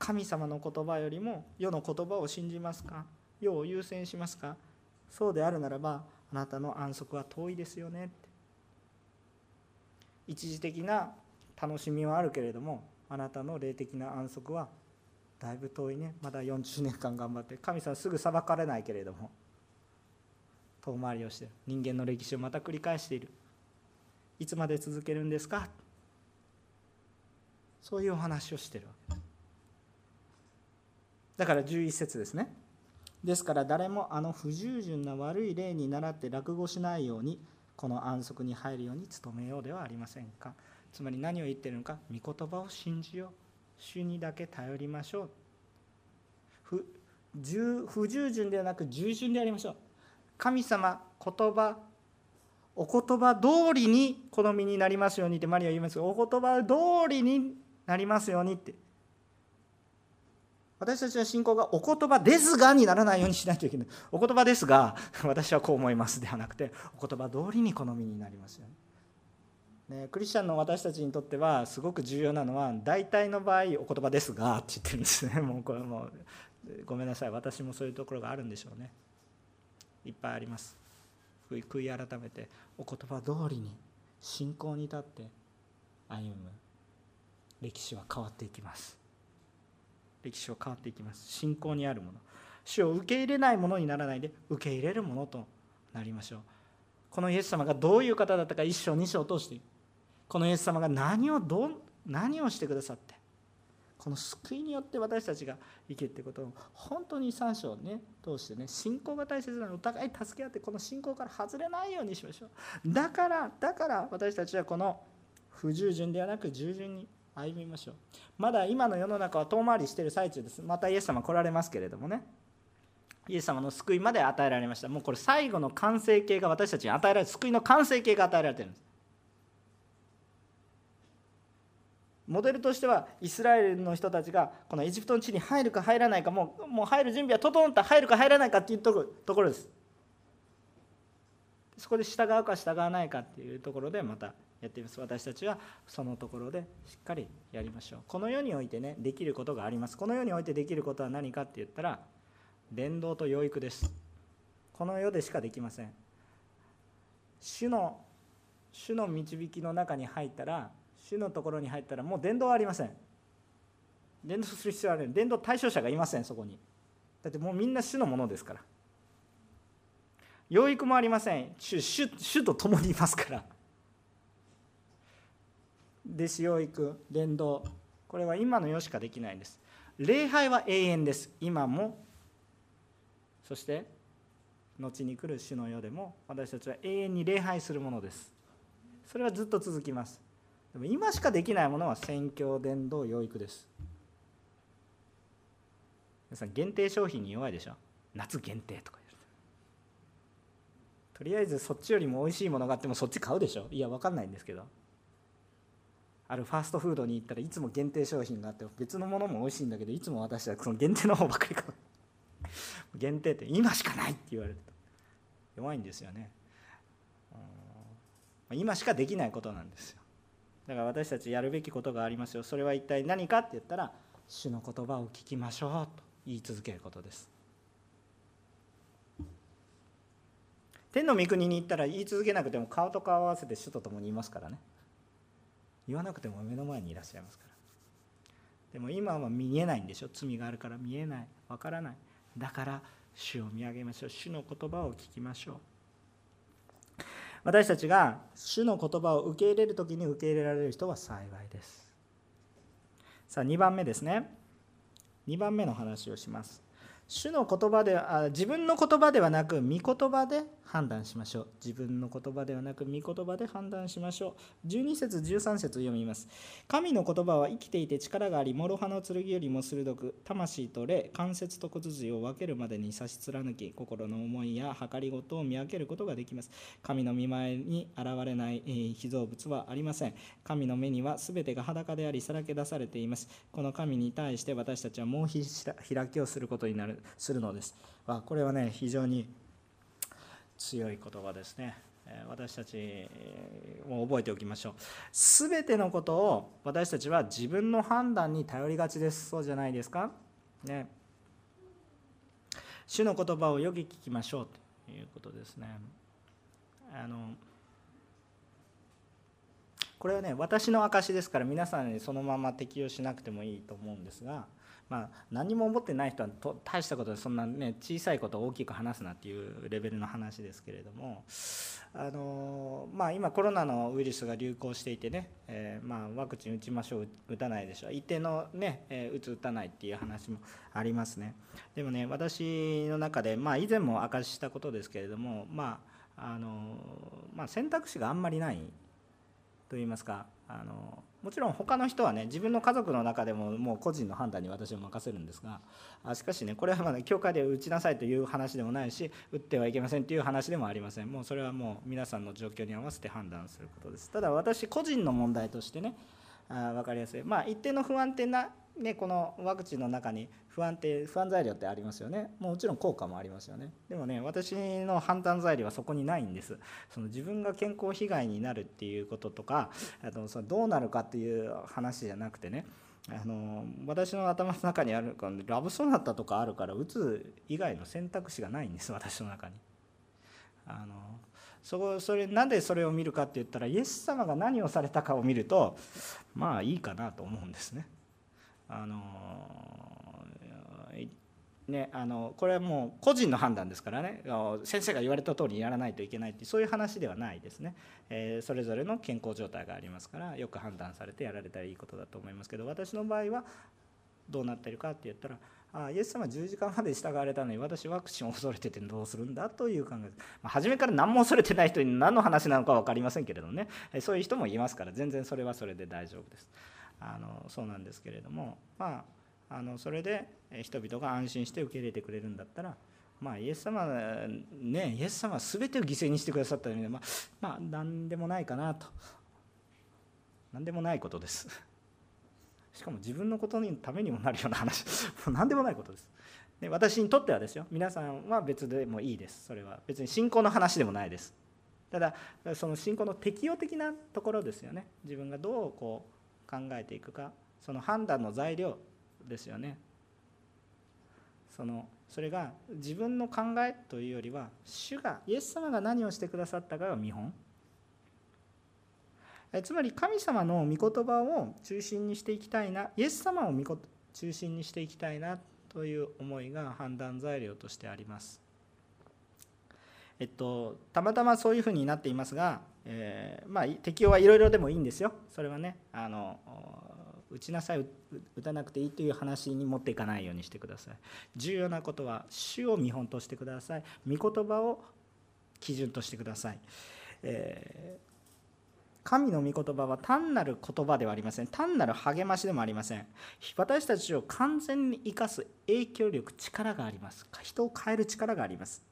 神様の言葉よりも世の言葉を信じますか？世を優先しますか？そうであるならばあなたの安息は遠いですよね一時的な楽しみはあるけれどもあなたの霊的な安息はだいぶ遠いね。まだ40年間頑張って。神様すぐ裁かれないけれども遠回りをしてる人間の歴史をまた繰り返している。いつまで続けるんですか？そういうお話をしてるわけ。ですだから11節ですね。ですから誰もあの不従順な悪い例に倣って落語しないようにこの安息に入るように努めようではありませんか？つまり何を言ってるのか？御言葉を信じよう。主にだけ頼りましょう。不不従順ではなく従順でありましょう。神様言葉お言葉通りに好みになりますようにってマリア言いますがお言葉通りになりますようにって私たちの信仰がお言葉ですがにならないようにしないといけない。お言葉ですが 私はこう思いますではなくてお言葉通りに好みになりますよね。ねクリスチャンの私たちにとってはすごく重要なのは大体の場合お言葉ですがって言ってるんですね。もうこれもうごめんなさい。私もそういうところがあるんでしょうね。いっぱいあります。悔い改めてお言葉通りに信仰に立って歩む歴史は変わっていきます。歴史は変わっていきます。信仰にあるもの。主を受け入れないものにならないで受け入れるものとなりましょう。このイエス様がどういう方だったか一章二章を通して。このイエス様が何をどう何をしてくださって。この救いによって私たちが生きるってことを本当に3章をね通してね信仰が大切なの。お互い助け合ってこの信仰から外れないようにしましょう。だからだから私たちはこの不従順ではなく従順に歩みましょう。まだ今の世の中は遠回りしてる最中です。またイエス様来られますけれどもね。イエス様の救いまで与えられました。もうこれ最後の完成形が私たちに与えられる。救いの完成形が与えられてるんです。モデルとしてはイスラエルの人たちがこのエジプトの地に入るか入らないかもうもう入る準備は整った入るか入らないかっていうところです。そこで従うか従わないかっていうところでまたやっています。私たちはそのところでしっかりやりましょう。この世においてねできることがあります。この世においてできることは何かって言ったら伝道と養育です。この世でしかできません。主の主の導きの中に入ったら主のところに入ったらもう伝道はありません。伝道する必要はない。伝道対象者がいませんそこに。だってもうみんな主のものですから。養育もありません。主主主と共にいますから。弟子養育伝道これは今の世しかできないんです。礼拝は永遠です。今も。そして後に来る主の世でも私たちは永遠に礼拝するものです。それはずっと続きます。でも今しかできないものは宣教伝道養育です。皆さん限定商品に弱いでしょ。夏限定とか言う。とりあえずそっちよりも美味しいものがあってもそっち買うでしょ。いや分かんないんですけど。あるファーストフードに行ったらいつも限定商品があって別のものも美味しいんだけどいつも私はその限定の方ばっかり買う限定って今しかないって言われると弱いんですよね。今しかできないことなんですよ。だから私たちやるべきことがありますよ。それは一体何かって言ったら主の言葉を聞きましょうと言い続けることです。天の御国に行ったら言い続けなくても顔と顔を合わせて主と共にいますからね。言わなくても目の前にいらっしゃいますから。でも今は見えないんでしょ？罪があるから。見えない。わからない。だから主を見上げましょう。主の言葉を聞きましょう。私たちが主の言葉を受け入れる時に受け入れられる人は幸いです。さあ2番目ですね。2番目の話をします。主の言葉であ自分の言葉ではなく御言葉で判断しましょう。自分の言葉ではなく御言葉で判断しましょう。12節13節読みます。神の言葉は生きていて力があり諸刃の剣よりも鋭く魂と霊関節と骨髄を分けるまでに差し貫き心の思いや計りごとを見分けることができます。神の見前に現れない被造物はありません。神の目には全てが裸でありさらけ出されています。この神に対して私たちはもう開きをすることになるするのです。これはね非常に強い言葉ですね。私たちも覚えておきましょう。すべてのことを私たちは自分の判断に頼りがちです。そうじゃないですか？ね。主の言葉をよく聞きましょうということですね。あのこれはね私の証ですから皆さんにそのまま適用しなくてもいいと思うんですがまあ、何も思ってない人は大したことでそんなね小さいことを大きく話すなっていうレベルの話ですけれどもあの、まあ、今コロナのウイルスが流行していてね、えー、まあ、ワクチン打ちましょう打たないでしょう。一定のね、えー、打つ打たないっていう話もありますね。でもね私の中で、まあ、以前も明かししたことですけれども、まああのまあ、選択肢があんまりないと言いますかあのもちろん他の人はね自分の家族の中でももう個人の判断に私は任せるんですがあしかしねこれはまだ教会で打ちなさいという話でもないし打ってはいけませんという話でもありません。もうそれはもう皆さんの状況に合わせて判断することです。ただ私個人の問題としてねあ分かりやすい。まあ一定の不安定なね、このワクチンの中に不安定不安材料ってありますよね。もちろん効果もありますよね。でもね私の判断材料はそこにないんです。その自分が健康被害になるっていうこととかあのそのどうなるかっていう話じゃなくてね。あの私の頭の中にあるラブソナタとかあるから打つ以外の選択肢がないんです私の中に。あのそこそれなんでそれを見るかって言ったらイエス様が何をされたかを見るとまあいいかなと思うんですね。あのね、あのこれはもう個人の判断ですからね。先生が言われた通りやらないといけないってそういう話ではないですね、えー、それぞれの健康状態がありますからよく判断されてやられたらいいことだと思いますけど私の場合はどうなってるかって言ったらあイエス様10時間まで従われたのに私ワクチンを恐れててどうするんだという考え、まあ、初めから何も恐れてない人に何の話なのか分かりませんけれどね。そういう人もいますから全然それはそれで大丈夫です。あのそうなんですけれどもまああのそれで人々が安心して受け入れてくれるんだったらまあイエス様ねイエス様は全てを犠牲にしてくださったのでまあ、まあ、何でもないかなと。何でもないことです。しかも自分のことのためにもなるような話。何でもないことです。で私にとってはですよ。皆さんは別でもいいです。それは別に信仰の話でもないです。ただその信仰の適応的なところですよね。自分がどうこう考えていくかその判断の材料ですよねそのそれが自分の考えというよりは主がイエス様が何をしてくださったかが見本えつまり神様の御言葉を中心にしていきたいなイエス様を中心にしていきたいなという思いが判断材料としてあります。えっと、たまたまそういうふうになっていますが、えー、まあ、適用はいろいろでもいいんですよ。それはねあの打ちなさい打たなくていいという話に持っていかないようにしてください。重要なことは主を見本としてください。御言葉を基準としてください、えー神の御言葉は単なる言葉ではありません。単なる励ましでもありません。私たちを完全に生かす影響力力があります。人を変える力があります。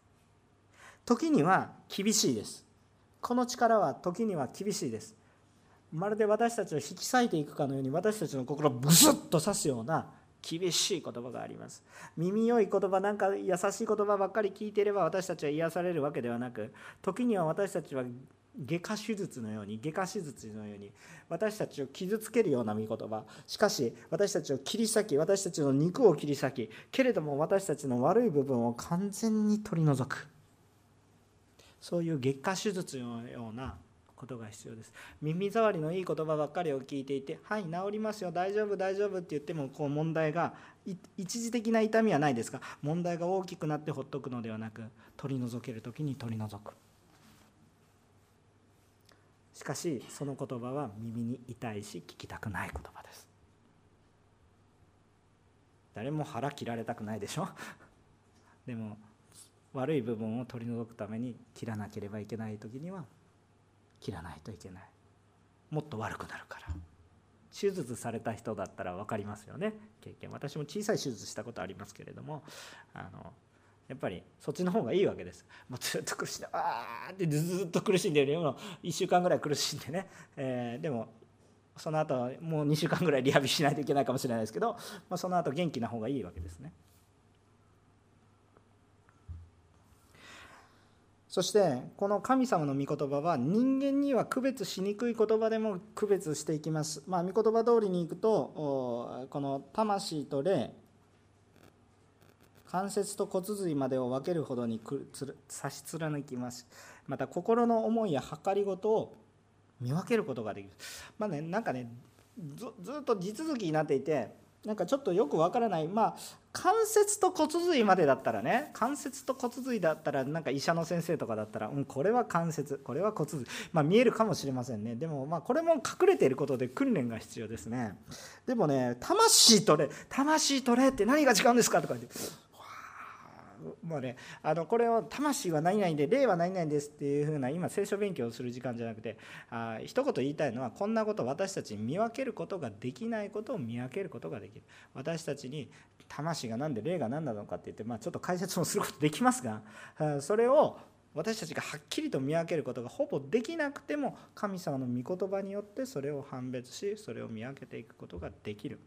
時には厳しいです。この力は時には厳しいです。まるで私たちを引き裂いていくかのように私たちの心をブスッと刺すような厳しい言葉があります。耳良い言葉なんか優しい言葉ばっかり聞いていれば私たちは癒されるわけではなく時には私たちは外科手術のように外科手術のように私たちを傷つけるような御言葉。しかし私たちを切り裂き私たちの肉を切り裂きけれども私たちの悪い部分を完全に取り除く。そういう外科手術のようなことが必要です。耳障りのいい言葉ばっかりを聞いていて「はい治りますよ大丈夫大丈夫」って言ってもこう問題が一時的な痛みはないですか？問題が大きくなってほっとくのではなく取り除ける時に取り除く。しかしその言葉は耳に痛いし聞きたくない言葉です。誰も腹切られたくないでしょ？でも悪い部分を取り除くために切らなければいけない時には切らないといけない。もっと悪くなるから。手術された人だったら分かりますよね。経験。私も小さい手術したことありますけれども。あのやっぱりそっちの方がいいわけです。もうずっと苦しんでああってずっと苦しんでるような1週間ぐらい苦しんでね、えー、でもその後もう2週間ぐらいリハビリしないといけないかもしれないですけど、まあ、その後元気な方がいいわけですね。そしてこの神様の御言葉は人間には区別しにくい言葉でも区別していきます。まあ、御言葉通りにいくとこの魂と霊関節と骨髄までを分けるほどに差し貫きますまた心の思いや計りごとを見分けることができるまあねなんかねずっと地続きになっていてなんかちょっとよくわからない。まあ関節と骨髄までだったらね関節と骨髄だったらなんか医者の先生とかだったら、うん、これは関節これは骨髄。まあ見えるかもしれませんね。でもまあこれも隠れていることで訓練が必要ですね。でもね魂とれ魂とれって何が違うんですかとか言ってもうねあのこれを魂は何々で霊は何々ですっていうふうな今聖書勉強をする時間じゃなくてあ一言言いたいのはこんなこと私たちに見分けることができないことを見分けることができる私たちに魂が何で霊が何なのかって言って、まあ、ちょっと解説もすることできますがそれを私たちがはっきりと見分けることがほぼできなくても神様の御言葉によってそれを判別しそれを見分けていくことができる。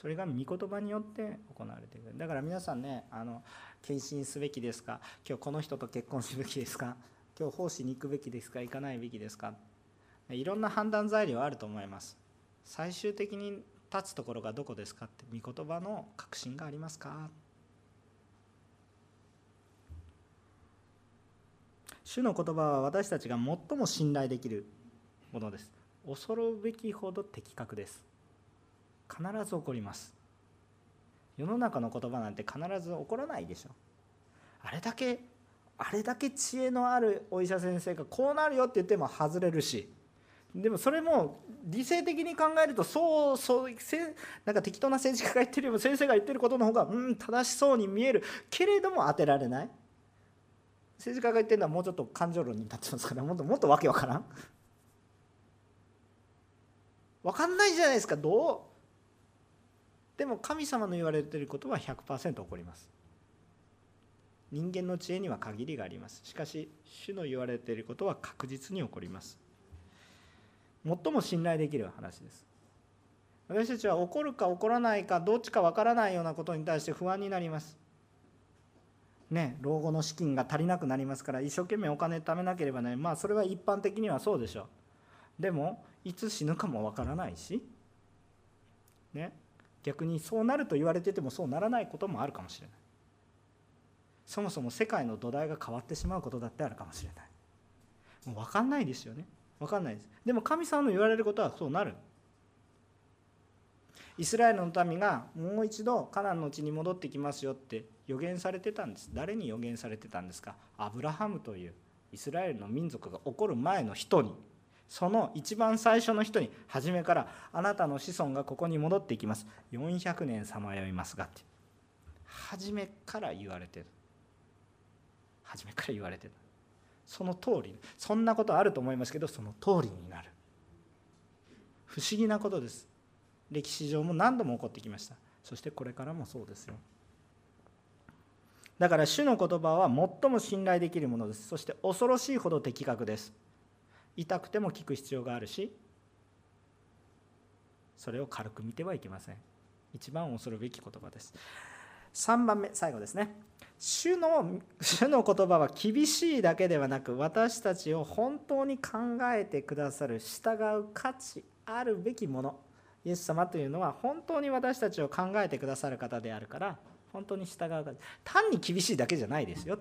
それが御言葉によって行われているだから皆さんねあの献身すべきですか？今日この人と結婚すべきですか？今日奉仕に行くべきですか？行かないべきですか？いろんな判断材料あると思います。最終的に立つところがどこですかって御言葉の確信がありますか？主の言葉は私たちが最も信頼できるものです。恐るべきほど的確です。必ず起こります。世の中の言葉なんて必ず起こらないでしょ。あれだけあれだけ知恵のあるお医者先生がこうなるよって言っても外れるし。でもそれも理性的に考えるとそうそうなんか適当な政治家が言ってるよりも先生が言ってることの方がうん正しそうに見える。けれども当てられない。政治家が言ってるのはもうちょっと感情論に立ってますからもっともっとわけわからん。分かんないじゃないですかどう？でも神様の言われていることは100%起こります。人間の知恵には限りがあります。しかし主の言われていることは確実に起こります。最も信頼できる話です。私たちは起こるか起こらないかどっちかわからないようなことに対して不安になります。ね老後の資金が足りなくなりますから一生懸命お金貯めなければな、ね、まあそれは一般的にはそうでしょう。でもいつ死ぬかもわからないし。ね。逆にそうなると言われててもそうならないこともあるかもしれない。そもそも世界の土台が変わってしまうことだってあるかもしれない。もう分かんないですよね。分かんないです。でも神様の言われることはそうなる。イスラエルの民がもう一度カナンの地に戻ってきますよって予言されてたんです。誰に予言されてたんですか？アブラハムというイスラエルの民族が起こる前の人に。その一番最初の人に初めからあなたの子孫がここに戻っていきます。400年さまよいますがって初めから言われてる。初めから言われてる。その通り。そんなことあると思いますけどその通りになる。不思議なことです。歴史上も何度も起こってきました。そしてこれからもそうですよ。だから主の言葉は最も信頼できるものです。そして恐ろしいほど的確です。痛くても聞く必要があるしそれを軽く見てはいけません。一番恐るべき言葉です。3番目最後ですね。主の主の言葉は厳しいだけではなく私たちを本当に考えてくださる従う価値あるべきもの。イエス様というのは本当に私たちを考えてくださる方であるから本当に従う方単に厳しいだけじゃないですよ。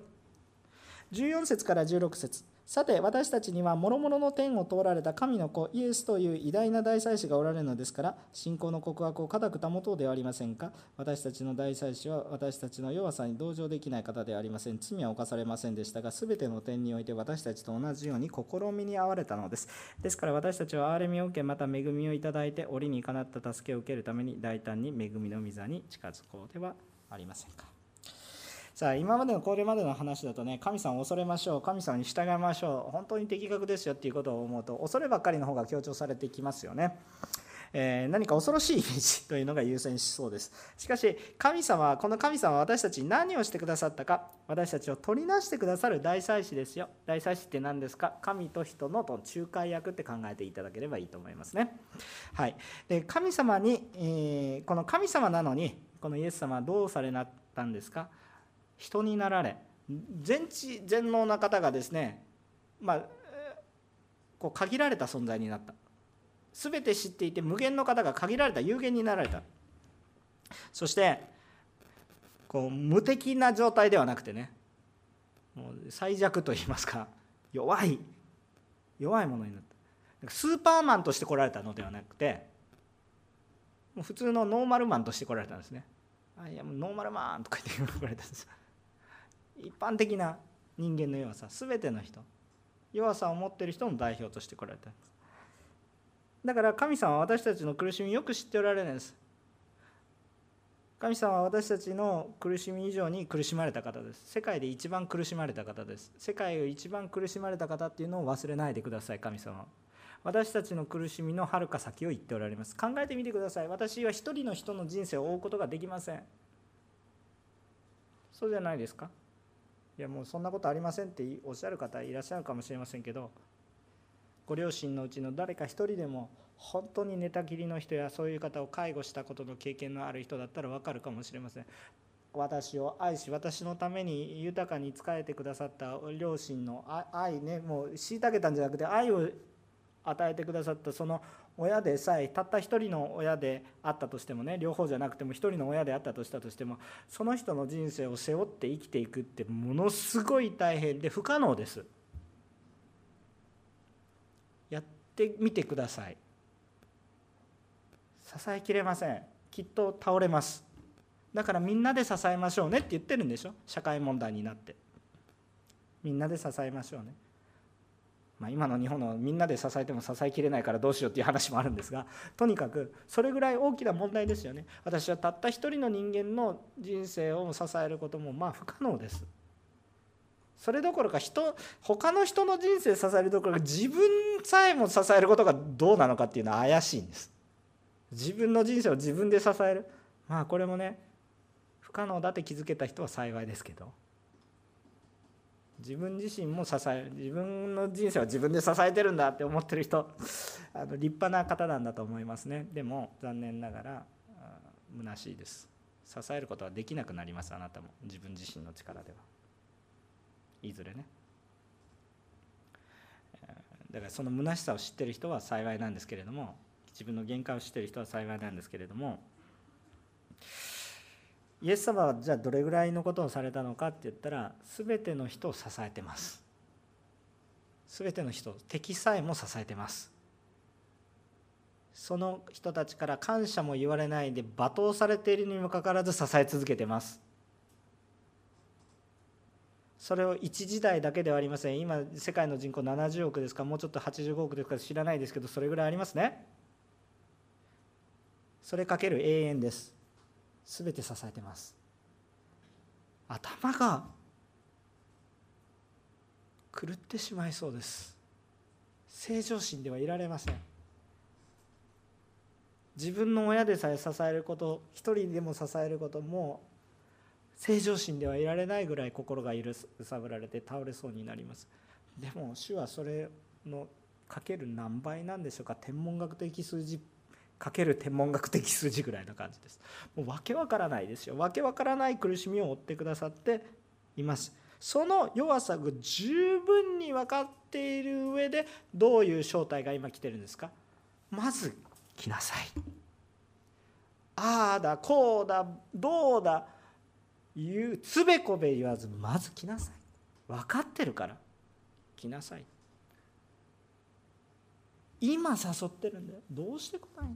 14節から16節。さて私たちには諸々の天を通られた神の子イエスという偉大な大祭司がおられるのですから信仰の告白を固く保とうではありませんか？私たちの大祭司は私たちの弱さに同情できない方ではありません。罪は犯されませんでしたが全ての点において私たちと同じように試みに遭われたのです。ですから私たちは憐れみを受けまた恵みをいただいて折にかなった助けを受けるために大胆に恵みの御座に近づこうではありませんか？さあ今までのこれまでの話だとね神様を恐れましょう神様に従いましょう本当に的確ですよっていうことを思うと恐ればっかりの方が強調されてきますよね。えー、何か恐ろしいイメージというのが優先しそうです。しかし神様はこの神様は私たちに何をしてくださったか私たちを取りなしてくださる大祭司ですよ。大祭司って何ですか？神と人のと仲介役って考えていただければいいと思いますね。はい、で神様に、えー、この神様なのにこのイエス様はどうされなったんですか？人になられ全知全能な方がですねまあこう限られた存在になった。全て知っていて無限の方が限られた有限になられた。そしてこう無敵な状態ではなくてねもう最弱といいますか弱い弱いものになった。スーパーマンとして来られたのではなくて普通のノーマルマンとして来られたんですね。あいやもうノーマルマンとか言って来られたんです一般的な人間の弱さ全ての人。弱さを持っている人の代表として来られたんです。だから神様は私たちの苦しみをよく知っておられるんです。神様は私たちの苦しみ以上に苦しまれた方です。世界で一番苦しまれた方です。世界を一番苦しまれた方っていうのを忘れないでください神様私たちの苦しみのはるか先を言っておられます。考えてみてください。私は一人の人の人生を追うことができません。そうじゃないですか。いやもうそんなことありませんっておっしゃる方いらっしゃるかもしれませんけどご両親のうちの誰か一人でも本当に寝たきりの人やそういう方を介護したことの経験のある人だったら分かるかもしれません。私を愛し私のために豊かに仕えてくださった両親の愛ねもう虐げたんじゃなくて愛を与えてくださったその親でさえたった一人の親であったとしてもね両方じゃなくても一人の親であったとしたとしてもその人の人生を背負って生きていくってものすごい大変で不可能です。やってみてください。支えきれません。きっと倒れます。だからみんなで支えましょうねって言ってるんでしょ？社会問題になって。みんなで支えましょうね。まあ、今の日本のみんなで支えても支えきれないからどうしようっていう話もあるんですがとにかくそれぐらい大きな問題ですよね。私はたった一人の人間の人生を支えることもまあ不可能です。それどころか人他の人の人生支えるどころか自分さえも支えることがどうなのかっていうのは怪しいんです。自分の人生を自分で支える。まあこれもね不可能だって気づけた人は幸いですけど。自分自身も支え自分の人生は自分で支えてるんだって思ってる人 あの立派な方なんだと思いますね。でも残念ながら虚しいです。支えることはできなくなりますあなたも。自分自身の力では。いずれね。だからその虚しさを知ってる人は幸いなんですけれども自分の限界を知ってる人は幸いなんですけれどもイエス様はじゃあどれぐらいのことをされたのかって言ったら全ての人を支えてます。全ての人敵さえも支えてます。その人たちから感謝も言われないで罵倒されているにもかかわらず支え続けてます。それを一時代だけではありません。今世界の人口70億ですかもうちょっと85億ですか知らないですけどそれぐらいありますね。それかける永遠です。全て支えてます。頭が狂ってしまいそうです。正常心ではいられません。自分の親でさえ支えること一人でも支えることも正常心ではいられないぐらい心が揺さぶられて倒れそうになります。でも主はそれのかける何倍なんでしょうか。天文学的数字かける天文学的数字ぐらいな感じです。もう訳わからないですよ。訳わからない苦しみを負ってくださっています。その弱さが十分に分かっている上でどういう正体が今来てるんですか？まず来なさい。ああだこうだどうだ言うつべこべ言わずまず来なさい。分かってるから来なさい。今誘ってるんだよ。どうして来ないの？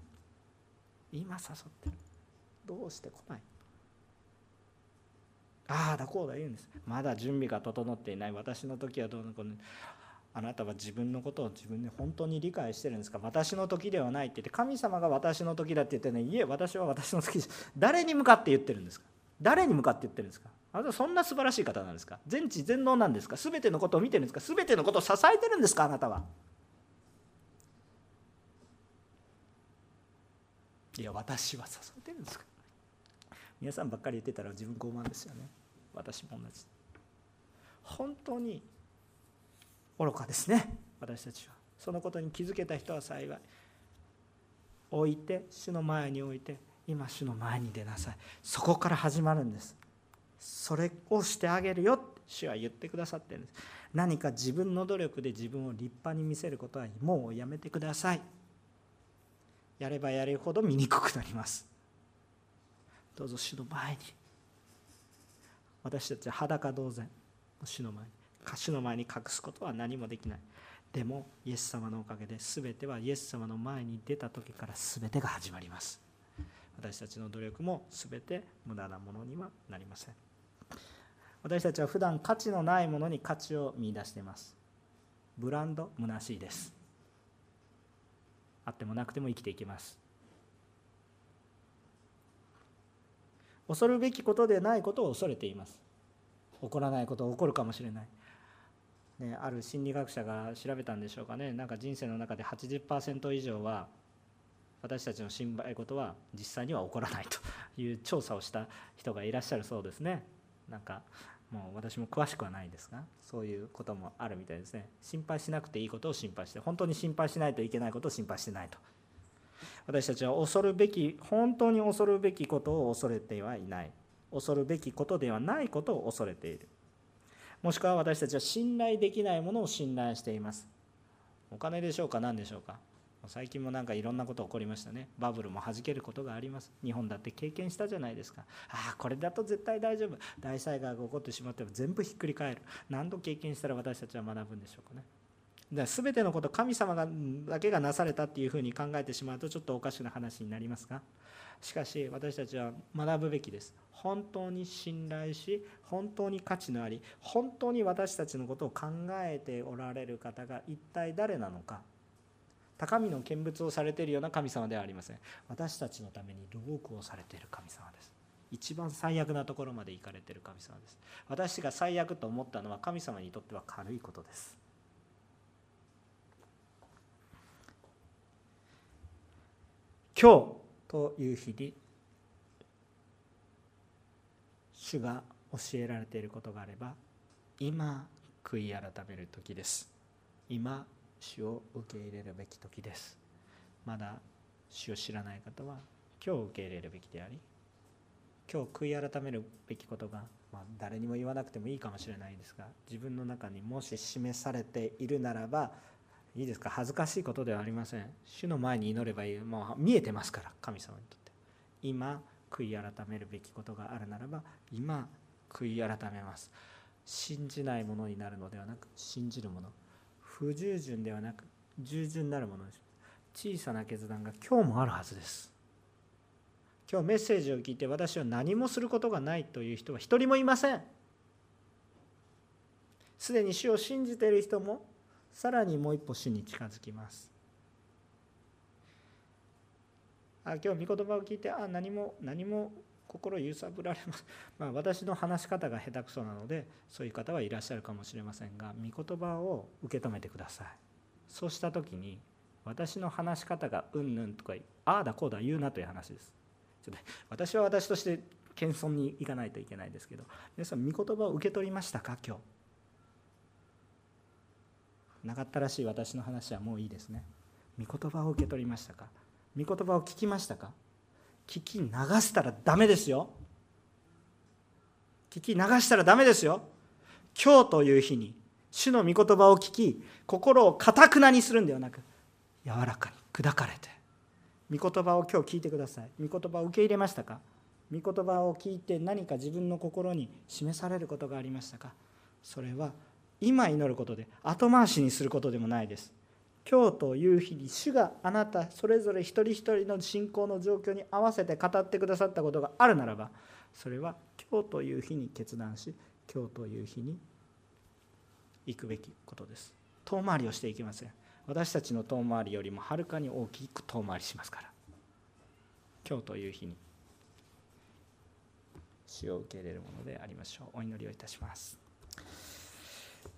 今誘ってる。どうして来ない？ああだこうだ言うんです。まだ準備が整っていない私の時はどうのこのあなたは自分のことを自分で本当に理解してるんですか？私の時ではないって言って神様が私の時だって言ってねいえ私は私の時誰に向かって言ってるんですか？誰に向かって言ってるんですか？あなたそんな素晴らしい方なんですか？全知全能なんですか？全てのことを見てるんですか？全てのことを支えてるんですか？あなたは。いや私は誘ってるんですか？皆さんばっかり言ってたら自分傲慢ですよね。私も同じ。本当に愚かですね。私たちは。そのことに気づけた人は幸い。置いて主の前に置いて今主の前に出なさい。そこから始まるんです。それをしてあげるよって主は言ってくださってるんです。何か自分の努力で自分を立派に見せることはもうやめてください。やればやるほど見にくなります。どうぞ主の前に。私たちは裸同然主の前に。主の前に隠すことは何もできない。でもイエス様のおかげで全てはイエス様の前に出た時から全てが始まります。私たちの努力も全て無駄なものにはなりません。私たちは普段価値のないものに価値を見いだしています。ブランド虚しいです。あってもなくても生きていきます。恐るべきことでないことを恐れています。起こらないこと起こるかもしれない、ね、ある心理学者が調べたんでしょうかね。なんか人生の中で80%以上は私たちの心配事は実際には起こらないという調査をした人がいらっしゃるそうですね。なんかもう私も詳しくはないですがそういうこともあるみたいですね。心配しなくていいことを心配して本当に心配しないといけないことを心配してないと。私たちは恐るべき本当に恐るべきことを恐れてはいない。恐るべきことではないことを恐れている。もしくは私たちは信頼できないものを信頼しています。お金でしょうか？何でしょうか？最近もなんかいろんなこと起こりましたね。バブルも弾けることがあります。日本だって経験したじゃないですか。ああこれだと絶対大丈夫。大災害が起こってしまっても全部ひっくり返る。何度経験したら私たちは学ぶんでしょうかね。だから全てのこと神様がだけがなされたっていうふうに考えてしまうとちょっとおかしな話になりますが。しかし私たちは学ぶべきです。本当に信頼し本当に価値のあり本当に私たちのことを考えておられる方が一体誰なのか。高みの見物をされているような神様ではありません。私たちのために労苦をされている神様です。一番最悪なところまで行かれている神様です。私が最悪と思ったのは神様にとっては軽いことです。今日という日に主が教えられていることがあれば今悔い改める時です。今主を受け入れるべき時です。まだ主を知らない方は今日受け入れるべきであり今日悔い改めるべきことが、まあ、誰にも言わなくてもいいかもしれないですが自分の中にもし示されているならばいいですか？恥ずかしいことではありません。主の前に祈ればいい。もう見えてますから神様にとって。今悔い改めるべきことがあるならば今悔い改めます。信じないものになるのではなく信じるもの。不従順ではなく従順なるものです。小さな決断が今日もあるはずです。今日メッセージを聞いて私は何もすることがないという人は一人もいません。すでに主を信じている人もさらにもう一歩主に近づきます。あ今日御言葉を聞いてあ何も何も心揺さぶられます、まあ、私の話し方が下手くそなのでそういう方はいらっしゃるかもしれませんが御言葉を受け止めてください。そうした時に私の話し方がうんぬんとかああだこうだ言うなという話です。ちょっと私は私として謙遜にいかないといけないですけど皆さん御言葉を受け取りましたか？今日。なかったらしい私の話はもういいですね。御言葉を受け取りましたか？御言葉を聞きましたか？聞き流したらダメですよ。聞き流したらダメですよ。今日という日に主の御言葉を聞き心をかたくなにするんではなく柔らかに砕かれて御言葉を今日聞いてください。御言葉を受け入れましたか？御言葉を聞いて何か自分の心に示されることがありましたか？それは今祈ることで後回しにすることでもないです。今日という日に主があなたそれぞれ一人一人の信仰の状況に合わせて語ってくださったことがあるならばそれは今日という日に決断し今日という日に行くべきことです。遠回りをしていきません。私たちの遠回りよりもはるかに大きく遠回りしますから。今日という日に死を受け入れるものでありましょう。お祈りをいたします。